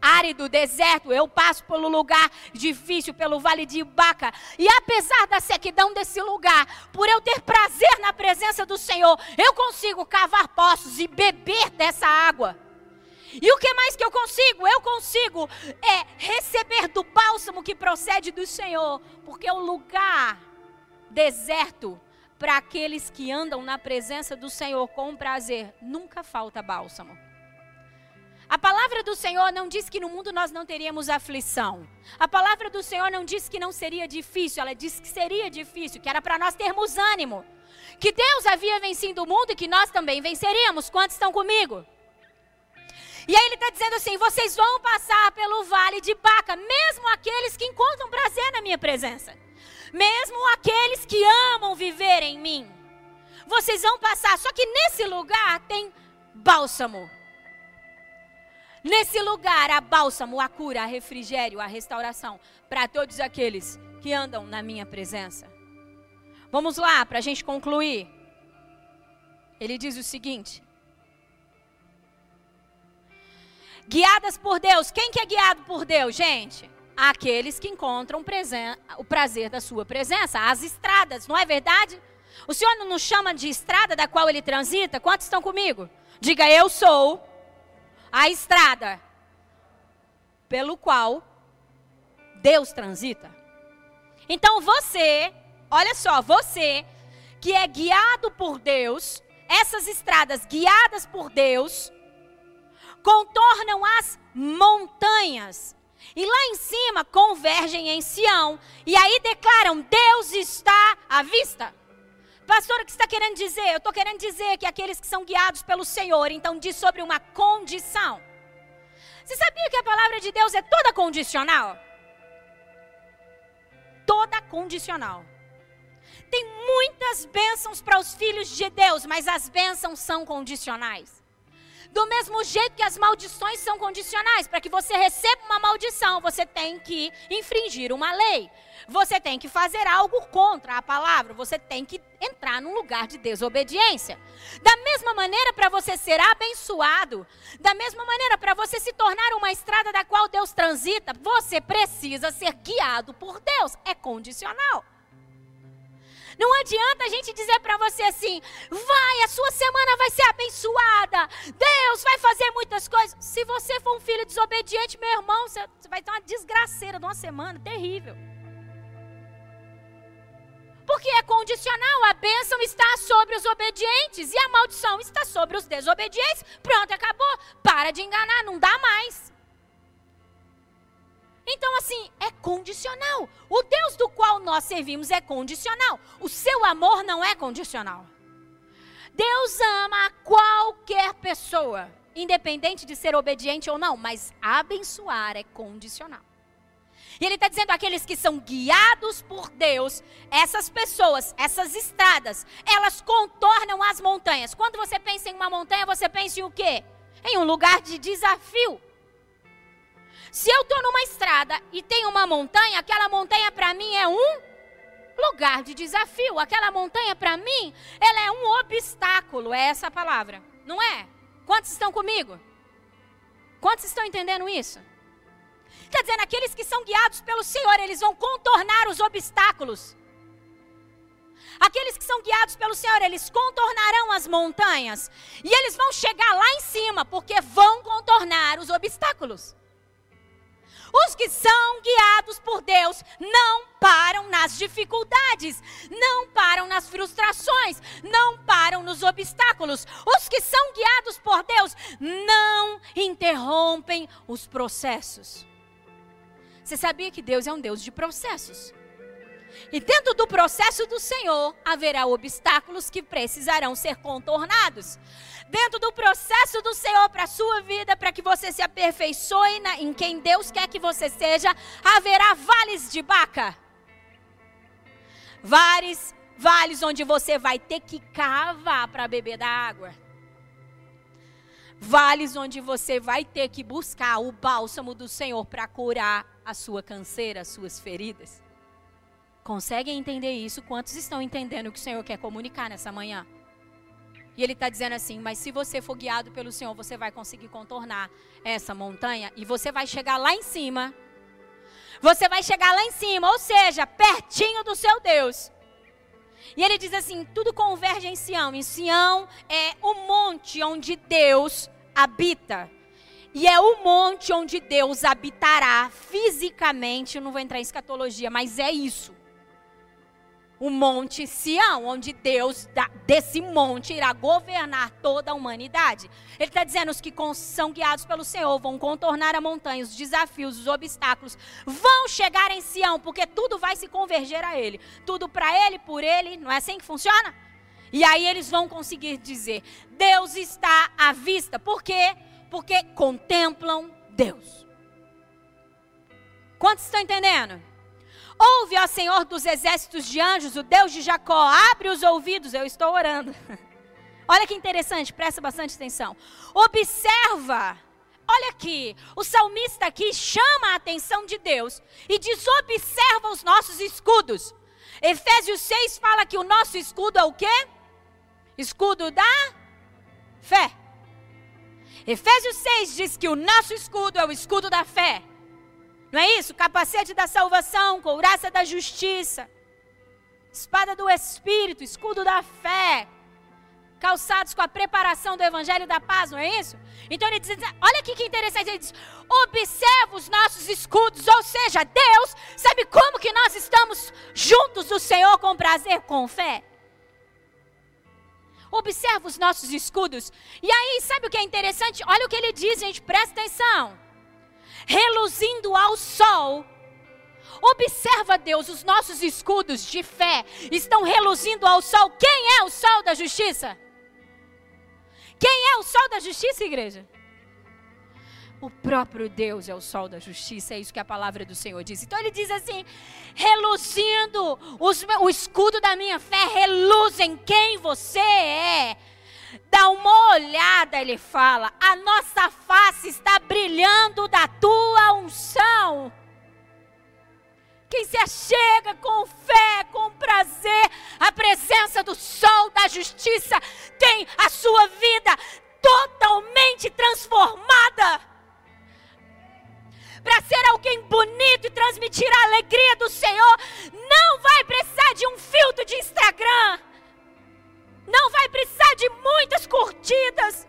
árido, deserto, eu passo pelo lugar difícil, pelo Vale de Baca. E apesar da sequidão desse lugar, por eu ter prazer na presença do Senhor, eu consigo cavar poços e beber dessa água. E o que mais que eu consigo? Eu consigo é receber do bálsamo que procede do Senhor, porque o lugar deserto para aqueles que andam na presença do Senhor com prazer, nunca falta bálsamo. A palavra do Senhor não diz que no mundo nós não teríamos aflição. A palavra do Senhor não diz que não seria difícil, ela diz que seria difícil, que era para nós termos ânimo. Que Deus havia vencido o mundo e que nós também venceríamos. Quantos estão comigo? E aí ele está dizendo assim: vocês vão passar pelo vale de Baca, mesmo aqueles que encontram prazer na minha presença mesmo aqueles que amam viver em mim. Vocês vão passar, só que nesse lugar tem bálsamo. Nesse lugar há bálsamo, a cura, a refrigério, a restauração para todos aqueles que andam na minha presença. Vamos lá, para a gente concluir. Ele diz o seguinte: Guiadas por Deus. Quem que é guiado por Deus, gente? aqueles que encontram o prazer da sua presença, as estradas, não é verdade? O Senhor não nos chama de estrada da qual ele transita? Quantos estão comigo? Diga, eu sou a estrada pelo qual Deus transita. Então você, olha só, você que é guiado por Deus, essas estradas guiadas por Deus, contornam as montanhas. E lá em cima convergem em Sião. E aí declaram: Deus está à vista. Pastor, o que está querendo dizer? Eu estou querendo dizer que aqueles que são guiados pelo Senhor, então diz sobre uma condição. Você sabia que a palavra de Deus é toda condicional? Toda condicional. Tem muitas bênçãos para os filhos de Deus, mas as bênçãos são condicionais. Do mesmo jeito que as maldições são condicionais, para que você receba uma maldição, você tem que infringir uma lei. Você tem que fazer algo contra a palavra, você tem que entrar num lugar de desobediência. Da mesma maneira, para você ser abençoado, da mesma maneira, para você se tornar uma estrada da qual Deus transita, você precisa ser guiado por Deus. É condicional. Não adianta a gente dizer para você assim: vai, a sua semana vai ser abençoada, Deus vai fazer muitas coisas. Se você for um filho desobediente, meu irmão, você vai ter uma desgraceira de uma semana terrível. Porque é condicional, a bênção está sobre os obedientes e a maldição está sobre os desobedientes. Pronto, acabou. Para de enganar, não dá mais. Então, assim, é condicional. O Deus do qual nós servimos é condicional. O seu amor não é condicional. Deus ama qualquer pessoa, independente de ser obediente ou não, mas abençoar é condicional. E ele está dizendo aqueles que são guiados por Deus, essas pessoas, essas estradas, elas contornam as montanhas. Quando você pensa em uma montanha, você pensa em o quê? Em um lugar de desafio. Se eu estou numa estrada e tem uma montanha, aquela montanha para mim é um lugar de desafio. Aquela montanha para mim, ela é um obstáculo, é essa a palavra, não é? Quantos estão comigo? Quantos estão entendendo isso? Está dizendo, aqueles que são guiados pelo Senhor, eles vão contornar os obstáculos. Aqueles que são guiados pelo Senhor, eles contornarão as montanhas. E eles vão chegar lá em cima, porque vão contornar os obstáculos. Os que são guiados por Deus não param nas dificuldades, não param nas frustrações, não param nos obstáculos. Os que são guiados por Deus não interrompem os processos. Você sabia que Deus é um Deus de processos? E dentro do processo do Senhor haverá obstáculos que precisarão ser contornados dentro do processo do Senhor para a sua vida, para que você se aperfeiçoe na, em quem Deus quer que você seja, haverá vales de baca. Vários vales onde você vai ter que cavar para beber da água. Vales onde você vai ter que buscar o bálsamo do Senhor para curar a sua canseira, as suas feridas. Conseguem entender isso? Quantos estão entendendo o que o Senhor quer comunicar nessa manhã? E ele está dizendo assim: mas se você for guiado pelo Senhor, você vai conseguir contornar essa montanha e você vai chegar lá em cima. Você vai chegar lá em cima, ou seja, pertinho do seu Deus. E ele diz assim: tudo converge em Sião. E Sião é o monte onde Deus habita. E é o monte onde Deus habitará fisicamente. Eu não vou entrar em escatologia, mas é isso o monte Sião, onde Deus desse monte irá governar toda a humanidade. Ele está dizendo: os que são guiados pelo Senhor vão contornar a montanha, os desafios, os obstáculos, vão chegar em Sião, porque tudo vai se converger a Ele. Tudo para Ele, por Ele, não é assim que funciona? E aí eles vão conseguir dizer: Deus está à vista. Por quê? Porque contemplam Deus. Quantos estão entendendo? Ouve, ó Senhor dos exércitos de anjos, o Deus de Jacó, abre os ouvidos, eu estou orando. Olha que interessante, presta bastante atenção. Observa, olha aqui, o salmista aqui chama a atenção de Deus e diz: observa os nossos escudos. Efésios 6 fala que o nosso escudo é o quê? Escudo da fé. Efésios 6 diz que o nosso escudo é o escudo da fé. Não é isso? Capacete da salvação, couraça da justiça. espada do Espírito, escudo da fé, calçados com a preparação do Evangelho da paz, não é isso? Então ele diz, olha aqui que interessante, ele diz, observa os nossos escudos, ou seja, Deus sabe como que nós estamos juntos do Senhor com prazer, com fé. Observa os nossos escudos. E aí, sabe o que é interessante? Olha o que ele diz, gente, presta atenção. Reluzindo ao sol Observa, Deus, os nossos escudos de fé estão reluzindo ao sol. Quem é o sol da justiça? Quem é o sol da justiça, igreja? O próprio Deus é o sol da justiça, é isso que a palavra do Senhor diz. Então ele diz assim: reluzindo, os, o escudo da minha fé reluz em quem você é. Dá uma olhada, ele fala, a nossa face está brilhando da tua unção. Quem se achega com fé, com prazer, a presença do sol da justiça tem a sua vida totalmente transformada. Para ser alguém bonito e transmitir a alegria do Senhor, não vai precisar de um filtro de Instagram. Não vai precisar de muitas curtidas.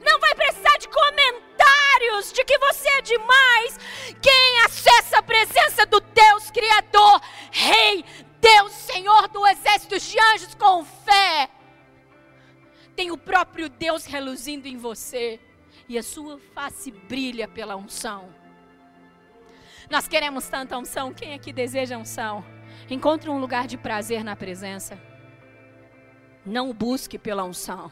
Não vai precisar de comentários de que você é demais. Quem acessa a presença do Deus Criador, Rei, Deus, Senhor do exército de anjos com fé, tem o próprio Deus reluzindo em você e a sua face brilha pela unção. Nós queremos tanta unção. Quem aqui deseja unção? Encontre um lugar de prazer na presença. Não busque pela unção.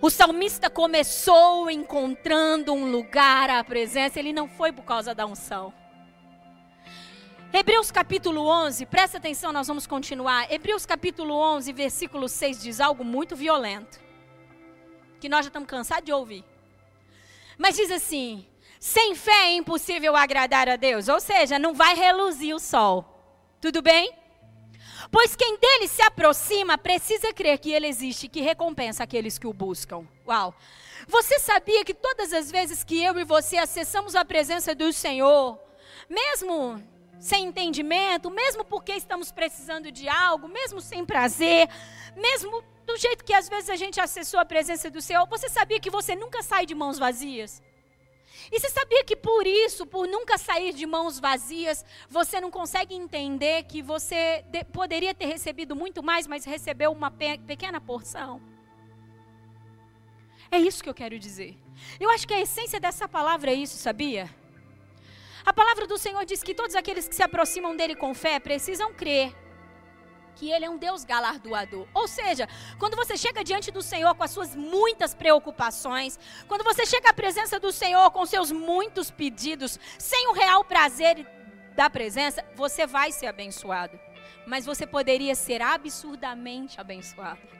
O salmista começou encontrando um lugar à presença, ele não foi por causa da unção. Hebreus capítulo 11, presta atenção, nós vamos continuar. Hebreus capítulo 11, versículo 6 diz algo muito violento, que nós já estamos cansados de ouvir. Mas diz assim: sem fé é impossível agradar a Deus, ou seja, não vai reluzir o sol. Tudo bem? Pois quem dele se aproxima precisa crer que ele existe que recompensa aqueles que o buscam. Uau! Você sabia que todas as vezes que eu e você acessamos a presença do Senhor, mesmo sem entendimento, mesmo porque estamos precisando de algo, mesmo sem prazer, mesmo do jeito que às vezes a gente acessou a presença do Senhor, você sabia que você nunca sai de mãos vazias? E você sabia que por isso, por nunca sair de mãos vazias, você não consegue entender que você de, poderia ter recebido muito mais, mas recebeu uma pe pequena porção? É isso que eu quero dizer. Eu acho que a essência dessa palavra é isso, sabia? A palavra do Senhor diz que todos aqueles que se aproximam dele com fé precisam crer que Ele é um Deus galardoador. Ou seja, quando você chega diante do Senhor com as suas muitas preocupações, quando você chega à presença do Senhor com seus muitos pedidos, sem o real prazer da presença, você vai ser abençoado. Mas você poderia ser absurdamente abençoado.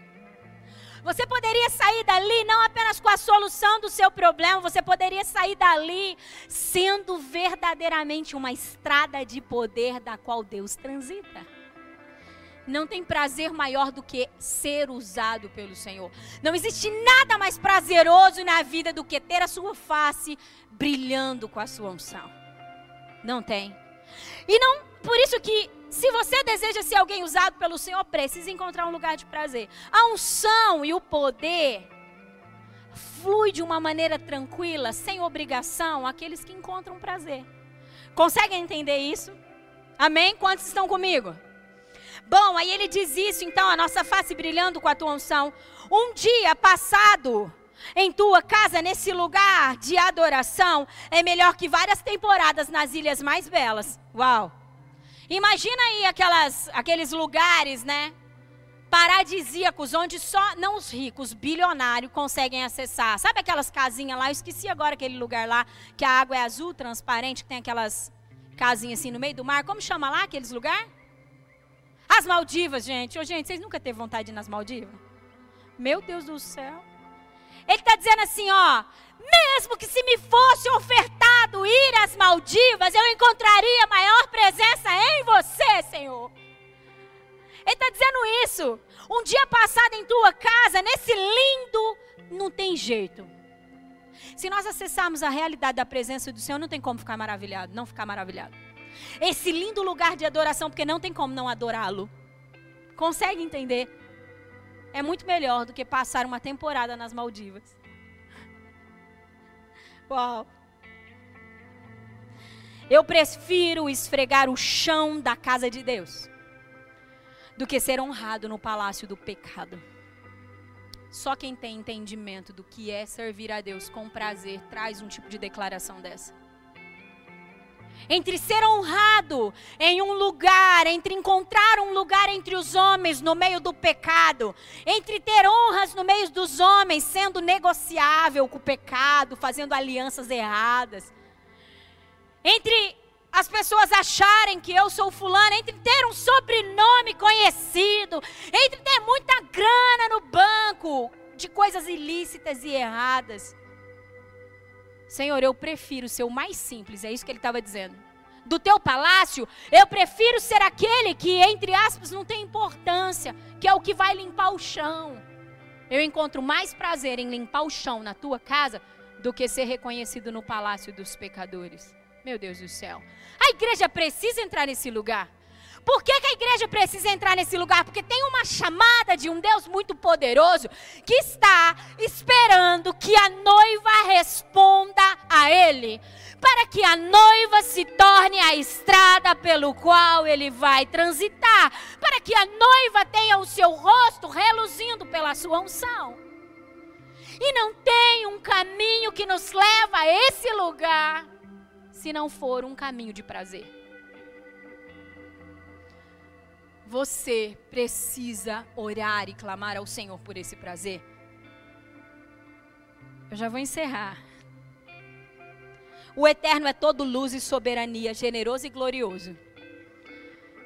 Você poderia sair dali não apenas com a solução do seu problema, você poderia sair dali sendo verdadeiramente uma estrada de poder da qual Deus transita não tem prazer maior do que ser usado pelo Senhor. Não existe nada mais prazeroso na vida do que ter a sua face brilhando com a sua unção. Não tem. E não, por isso que se você deseja ser alguém usado pelo Senhor, precisa encontrar um lugar de prazer. A unção e o poder flui de uma maneira tranquila, sem obrigação, aqueles que encontram prazer. Conseguem entender isso? Amém? Quantos estão comigo? Bom, aí ele diz isso, então, a nossa face brilhando com a tua unção. Um dia passado em tua casa, nesse lugar de adoração, é melhor que várias temporadas nas ilhas mais belas. Uau! Imagina aí aquelas, aqueles lugares, né? Paradisíacos, onde só não os ricos, bilionários, conseguem acessar. Sabe aquelas casinhas lá? Eu esqueci agora aquele lugar lá, que a água é azul, transparente, que tem aquelas casinhas assim no meio do mar. Como chama lá aqueles lugares? As Maldivas, gente. Ô, gente, vocês nunca teve vontade de ir nas Maldivas? Meu Deus do céu. Ele está dizendo assim, ó. Mesmo que se me fosse ofertado ir às Maldivas, eu encontraria maior presença em você, Senhor. Ele está dizendo isso. Um dia passado em tua casa, nesse lindo, não tem jeito. Se nós acessarmos a realidade da presença do Senhor, não tem como ficar maravilhado, não ficar maravilhado esse lindo lugar de adoração, porque não tem como não adorá-lo. Consegue entender? É muito melhor do que passar uma temporada nas Maldivas. Uau! Eu prefiro esfregar o chão da casa de Deus do que ser honrado no palácio do pecado. Só quem tem entendimento do que é servir a Deus com prazer traz um tipo de declaração dessa. Entre ser honrado em um lugar, entre encontrar um lugar entre os homens no meio do pecado, entre ter honras no meio dos homens, sendo negociável com o pecado, fazendo alianças erradas, entre as pessoas acharem que eu sou fulano, entre ter um sobrenome conhecido, entre ter muita grana no banco de coisas ilícitas e erradas. Senhor, eu prefiro ser o mais simples, é isso que ele estava dizendo. Do teu palácio, eu prefiro ser aquele que, entre aspas, não tem importância, que é o que vai limpar o chão. Eu encontro mais prazer em limpar o chão na tua casa do que ser reconhecido no palácio dos pecadores. Meu Deus do céu. A igreja precisa entrar nesse lugar. Por que, que, a igreja precisa entrar nesse lugar? Porque tem uma chamada de um Deus muito poderoso que está esperando que a noiva responda a Ele, para que a noiva se torne a estrada pelo qual ele vai transitar, para que a noiva tenha o seu rosto reluzindo pela sua unção. E não tem um caminho que nos leva a esse lugar se não for um caminho de prazer. Você precisa orar e clamar ao Senhor por esse prazer. Eu já vou encerrar. O eterno é todo luz e soberania, generoso e glorioso.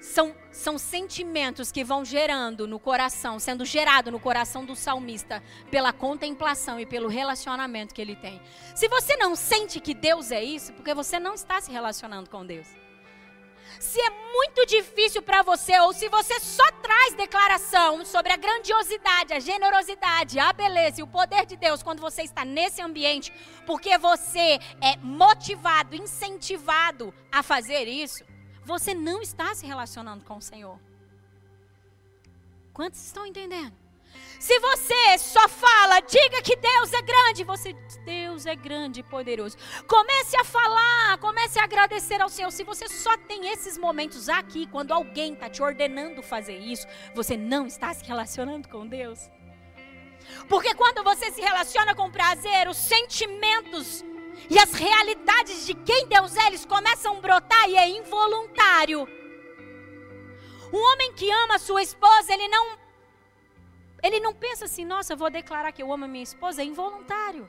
São, são sentimentos que vão gerando no coração, sendo gerado no coração do salmista pela contemplação e pelo relacionamento que ele tem. Se você não sente que Deus é isso, porque você não está se relacionando com Deus. Se é muito difícil para você, ou se você só traz declaração sobre a grandiosidade, a generosidade, a beleza e o poder de Deus quando você está nesse ambiente, porque você é motivado, incentivado a fazer isso, você não está se relacionando com o Senhor. Quantos estão entendendo? Se você só fala, diga que Deus é grande, você Deus é grande e poderoso. Comece a falar, comece a agradecer ao Senhor. Se você só tem esses momentos aqui, quando alguém está te ordenando fazer isso, você não está se relacionando com Deus. Porque quando você se relaciona com prazer, os sentimentos e as realidades de quem Deus é, eles começam a brotar e é involuntário. Um homem que ama sua esposa, ele não ele não pensa assim, nossa, eu vou declarar que eu amo a minha esposa, é involuntário.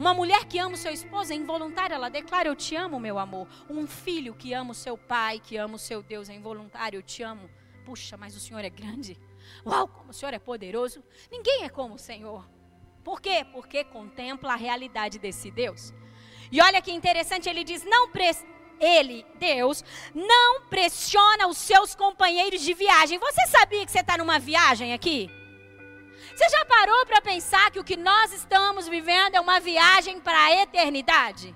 Uma mulher que ama o seu esposo é involuntária, ela declara: Eu te amo, meu amor. Um filho que ama o seu pai, que ama o seu Deus, é involuntário: Eu te amo. Puxa, mas o Senhor é grande. Uau, como o Senhor é poderoso. Ninguém é como o Senhor. Por quê? Porque contempla a realidade desse Deus. E olha que interessante, ele diz: não ele, Deus, não pressiona os seus companheiros de viagem. Você sabia que você está numa viagem aqui? Você já parou para pensar que o que nós estamos vivendo é uma viagem para a eternidade?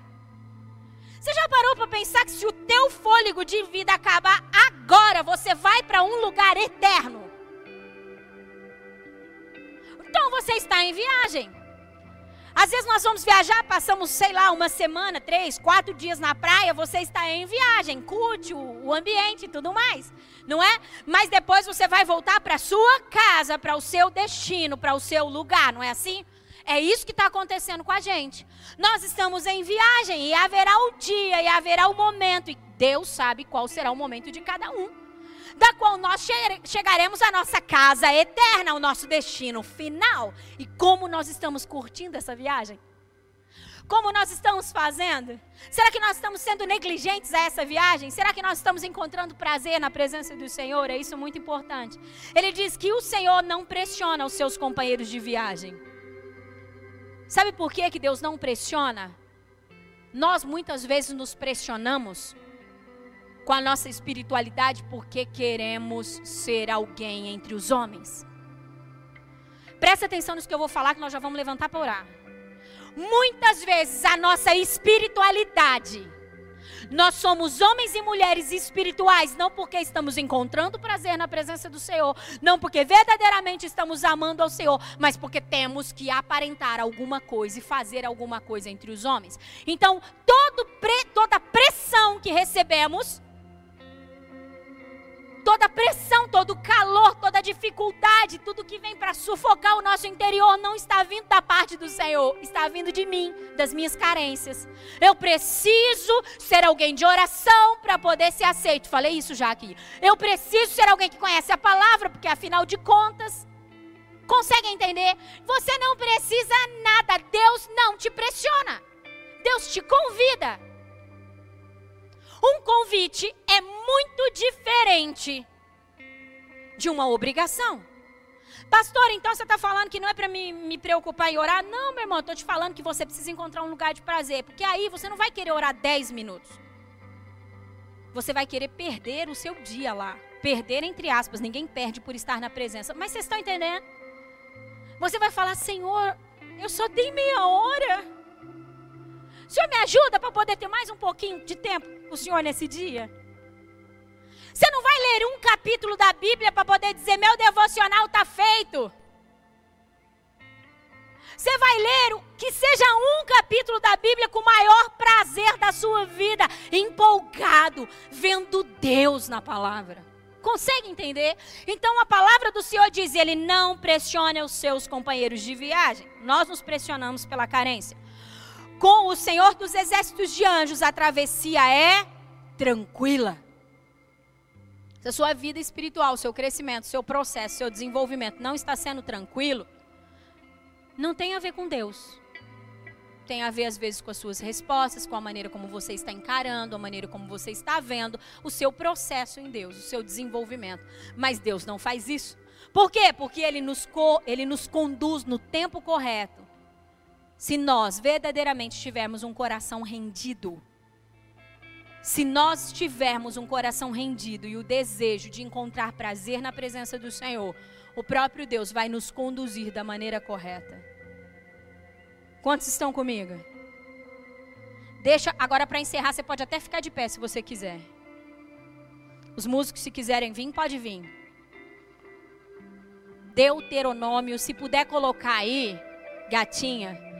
Você já parou para pensar que se o teu fôlego de vida acabar agora, você vai para um lugar eterno? Então você está em viagem. Às vezes nós vamos viajar, passamos, sei lá, uma semana, três, quatro dias na praia, você está em viagem, curte o, o ambiente e tudo mais, não é? Mas depois você vai voltar para a sua casa, para o seu destino, para o seu lugar, não é assim? É isso que está acontecendo com a gente. Nós estamos em viagem e haverá o dia e haverá o momento, e Deus sabe qual será o momento de cada um da qual nós chegaremos à nossa casa eterna, ao nosso destino final. E como nós estamos curtindo essa viagem? Como nós estamos fazendo? Será que nós estamos sendo negligentes a essa viagem? Será que nós estamos encontrando prazer na presença do Senhor? É isso muito importante. Ele diz que o Senhor não pressiona os seus companheiros de viagem. Sabe por que, que Deus não pressiona? Nós muitas vezes nos pressionamos com a nossa espiritualidade porque queremos ser alguém entre os homens. Presta atenção nisso que eu vou falar, que nós já vamos levantar para orar. Muitas vezes a nossa espiritualidade, Nós somos homens e mulheres espirituais, não porque estamos encontrando prazer na presença do Senhor, não porque verdadeiramente estamos amando ao Senhor, mas porque temos que aparentar alguma coisa e fazer alguma coisa entre os homens. Então, pre, toda pressão que recebemos toda pressão, todo calor, toda dificuldade, tudo que vem para sufocar o nosso interior não está vindo da parte do Senhor, está vindo de mim, das minhas carências. Eu preciso ser alguém de oração para poder ser aceito. Falei isso já aqui. Eu preciso ser alguém que conhece a palavra, porque afinal de contas, consegue entender? Você não precisa nada, Deus não te pressiona. Deus te convida. Um convite é muito diferente de uma obrigação. Pastor, então você está falando que não é para me, me preocupar em orar? Não, meu irmão, estou te falando que você precisa encontrar um lugar de prazer, porque aí você não vai querer orar 10 minutos. Você vai querer perder o seu dia lá. Perder entre aspas, ninguém perde por estar na presença. Mas vocês estão entendendo? Você vai falar, Senhor, eu só dei meia hora. O Senhor me ajuda para poder ter mais um pouquinho de tempo o Senhor nesse dia? Você não vai ler um capítulo da Bíblia para poder dizer, meu devocional está feito. Você vai ler que seja um capítulo da Bíblia com o maior prazer da sua vida, empolgado, vendo Deus na palavra. Consegue entender? Então a palavra do Senhor diz: Ele não pressione os seus companheiros de viagem. Nós nos pressionamos pela carência com o Senhor dos exércitos de anjos, a travessia é tranquila. Se a sua vida espiritual, seu crescimento, seu processo, seu desenvolvimento não está sendo tranquilo, não tem a ver com Deus. Tem a ver, às vezes, com as suas respostas, com a maneira como você está encarando, a maneira como você está vendo o seu processo em Deus, o seu desenvolvimento. Mas Deus não faz isso. Por quê? Porque Ele nos, co ele nos conduz no tempo correto se nós verdadeiramente tivermos um coração rendido, se nós tivermos um coração rendido e o desejo de encontrar prazer na presença do Senhor, o próprio Deus vai nos conduzir da maneira correta. Quantos estão comigo? Deixa, agora para encerrar, você pode até ficar de pé se você quiser. Os músicos, se quiserem vir, pode vir. Deuteronômio, se puder colocar aí, gatinha,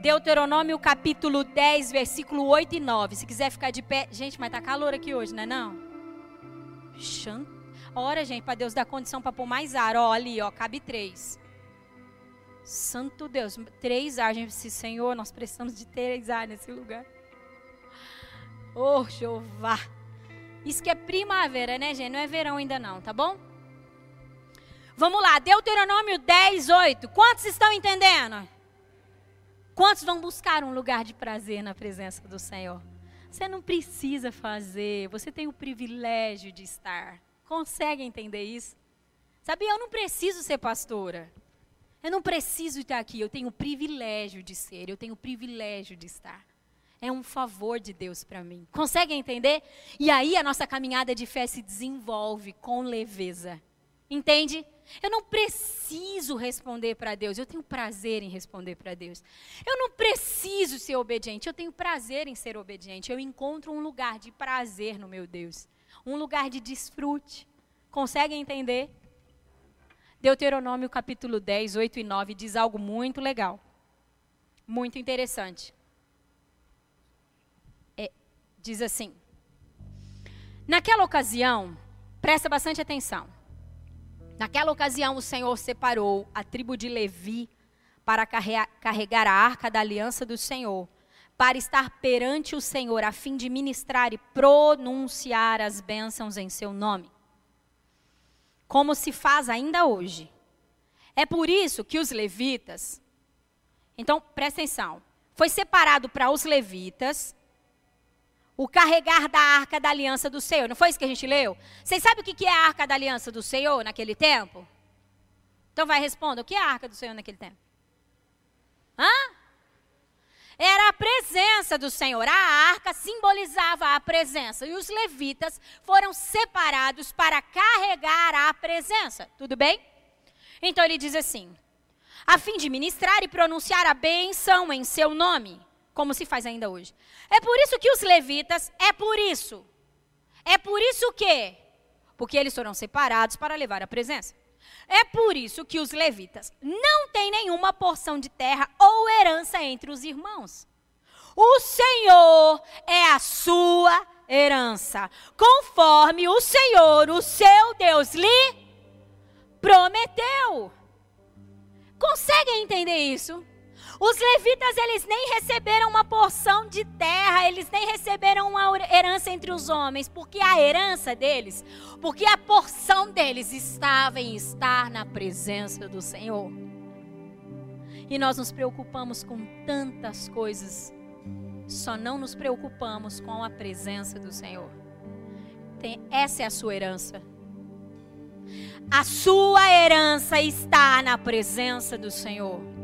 Deuteronômio capítulo 10, versículo 8 e 9. Se quiser ficar de pé. Gente, mas tá calor aqui hoje, não é não? Ora, gente, para Deus dar condição para pôr mais ar. Ó, ali, ó, cabe três. Santo Deus, três ar. Gente, Senhor, nós precisamos de três ar nesse lugar. Oh, Jeová. Isso que é primavera, né, gente? Não é verão ainda não, tá bom? Vamos lá, Deuteronômio 10, 8. Quantos estão entendendo? Quantos vão buscar um lugar de prazer na presença do Senhor? Você não precisa fazer, você tem o privilégio de estar. Consegue entender isso? Sabia, eu não preciso ser pastora. Eu não preciso estar aqui, eu tenho o privilégio de ser, eu tenho o privilégio de estar. É um favor de Deus para mim. Consegue entender? E aí a nossa caminhada de fé se desenvolve com leveza. Entende? Eu não preciso responder para Deus, eu tenho prazer em responder para Deus. Eu não preciso ser obediente, eu tenho prazer em ser obediente. Eu encontro um lugar de prazer no meu Deus, um lugar de desfrute. Conseguem entender? Deuteronômio capítulo 10, 8 e 9 diz algo muito legal, muito interessante. É, diz assim: Naquela ocasião, presta bastante atenção. Naquela ocasião, o Senhor separou a tribo de Levi para carregar a arca da aliança do Senhor, para estar perante o Senhor, a fim de ministrar e pronunciar as bênçãos em seu nome, como se faz ainda hoje. É por isso que os levitas, então presta atenção, foi separado para os levitas o carregar da arca da aliança do Senhor. Não foi isso que a gente leu? Vocês sabem o que é a arca da aliança do Senhor naquele tempo? Então vai responder, o que é a arca do Senhor naquele tempo? Hã? Era a presença do Senhor. A arca simbolizava a presença. E os levitas foram separados para carregar a presença. Tudo bem? Então ele diz assim: a fim de ministrar e pronunciar a benção em seu nome. Como se faz ainda hoje. É por isso que os levitas, é por isso. É por isso que, porque eles foram separados para levar a presença. É por isso que os levitas não têm nenhuma porção de terra ou herança entre os irmãos. O Senhor é a sua herança, conforme o Senhor, o seu Deus, lhe prometeu. Conseguem entender isso? Os levitas, eles nem receberam uma porção de terra, eles nem receberam uma herança entre os homens, porque a herança deles, porque a porção deles estava em estar na presença do Senhor. E nós nos preocupamos com tantas coisas, só não nos preocupamos com a presença do Senhor. Tem, essa é a sua herança. A sua herança está na presença do Senhor.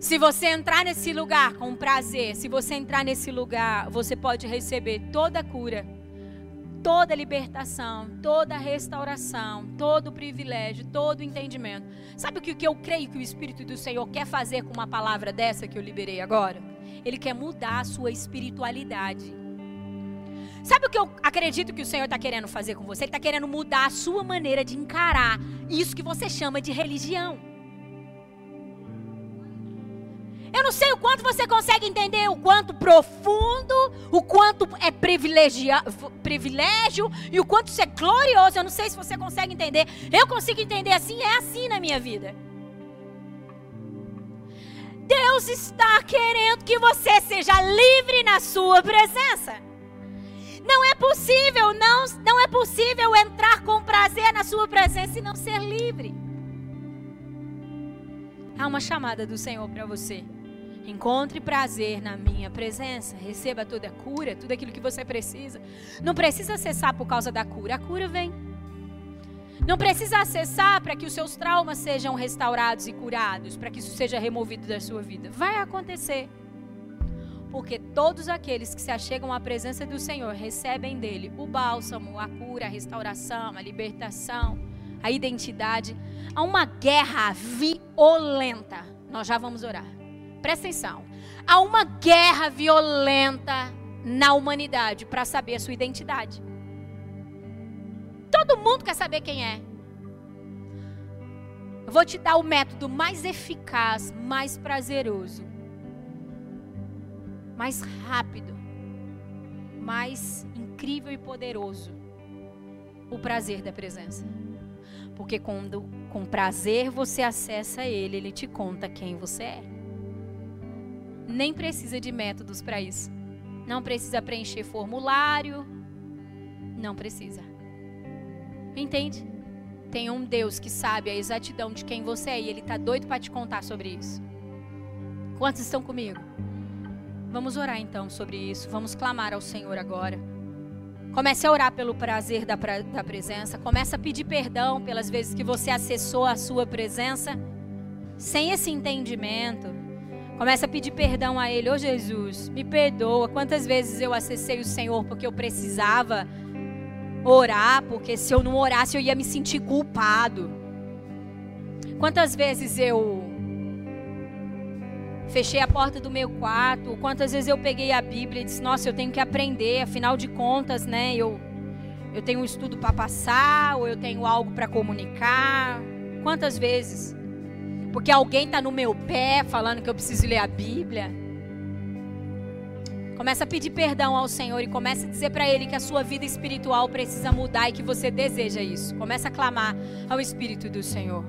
Se você entrar nesse lugar com prazer, se você entrar nesse lugar, você pode receber toda a cura, toda a libertação, toda a restauração, todo o privilégio, todo o entendimento. Sabe o que eu creio que o Espírito do Senhor quer fazer com uma palavra dessa que eu liberei agora? Ele quer mudar a sua espiritualidade. Sabe o que eu acredito que o Senhor está querendo fazer com você? Ele está querendo mudar a sua maneira de encarar isso que você chama de religião. Eu não sei o quanto você consegue entender o quanto profundo, o quanto é privilégio e o quanto isso é glorioso. Eu não sei se você consegue entender. Eu consigo entender assim, é assim na minha vida. Deus está querendo que você seja livre na sua presença. Não é possível, não, não é possível entrar com prazer na sua presença e não ser livre. Há uma chamada do Senhor para você. Encontre prazer na minha presença. Receba toda a cura, tudo aquilo que você precisa. Não precisa acessar por causa da cura, a cura vem. Não precisa acessar para que os seus traumas sejam restaurados e curados, para que isso seja removido da sua vida. Vai acontecer. Porque todos aqueles que se achegam à presença do Senhor recebem dele o bálsamo, a cura, a restauração, a libertação, a identidade. Há uma guerra violenta. Nós já vamos orar Presta atenção. Há uma guerra violenta na humanidade para saber a sua identidade. Todo mundo quer saber quem é. Eu vou te dar o método mais eficaz, mais prazeroso, mais rápido, mais incrível e poderoso. O prazer da presença. Porque quando com prazer você acessa ele, ele te conta quem você é nem precisa de métodos para isso. Não precisa preencher formulário. Não precisa. Entende? Tem um Deus que sabe a exatidão de quem você é e ele está doido para te contar sobre isso. Quantos estão comigo? Vamos orar então sobre isso. Vamos clamar ao Senhor agora. Comece a orar pelo prazer da, pra, da presença. Comece a pedir perdão pelas vezes que você acessou a sua presença sem esse entendimento Começa a pedir perdão a Ele. Ô oh, Jesus, me perdoa. Quantas vezes eu acessei o Senhor porque eu precisava orar, porque se eu não orasse eu ia me sentir culpado. Quantas vezes eu fechei a porta do meu quarto, quantas vezes eu peguei a Bíblia e disse: "Nossa, eu tenho que aprender, afinal de contas, né? Eu eu tenho um estudo para passar, ou eu tenho algo para comunicar". Quantas vezes? Porque alguém está no meu pé falando que eu preciso ler a Bíblia. Começa a pedir perdão ao Senhor e começa a dizer para Ele que a sua vida espiritual precisa mudar e que você deseja isso. Começa a clamar ao Espírito do Senhor.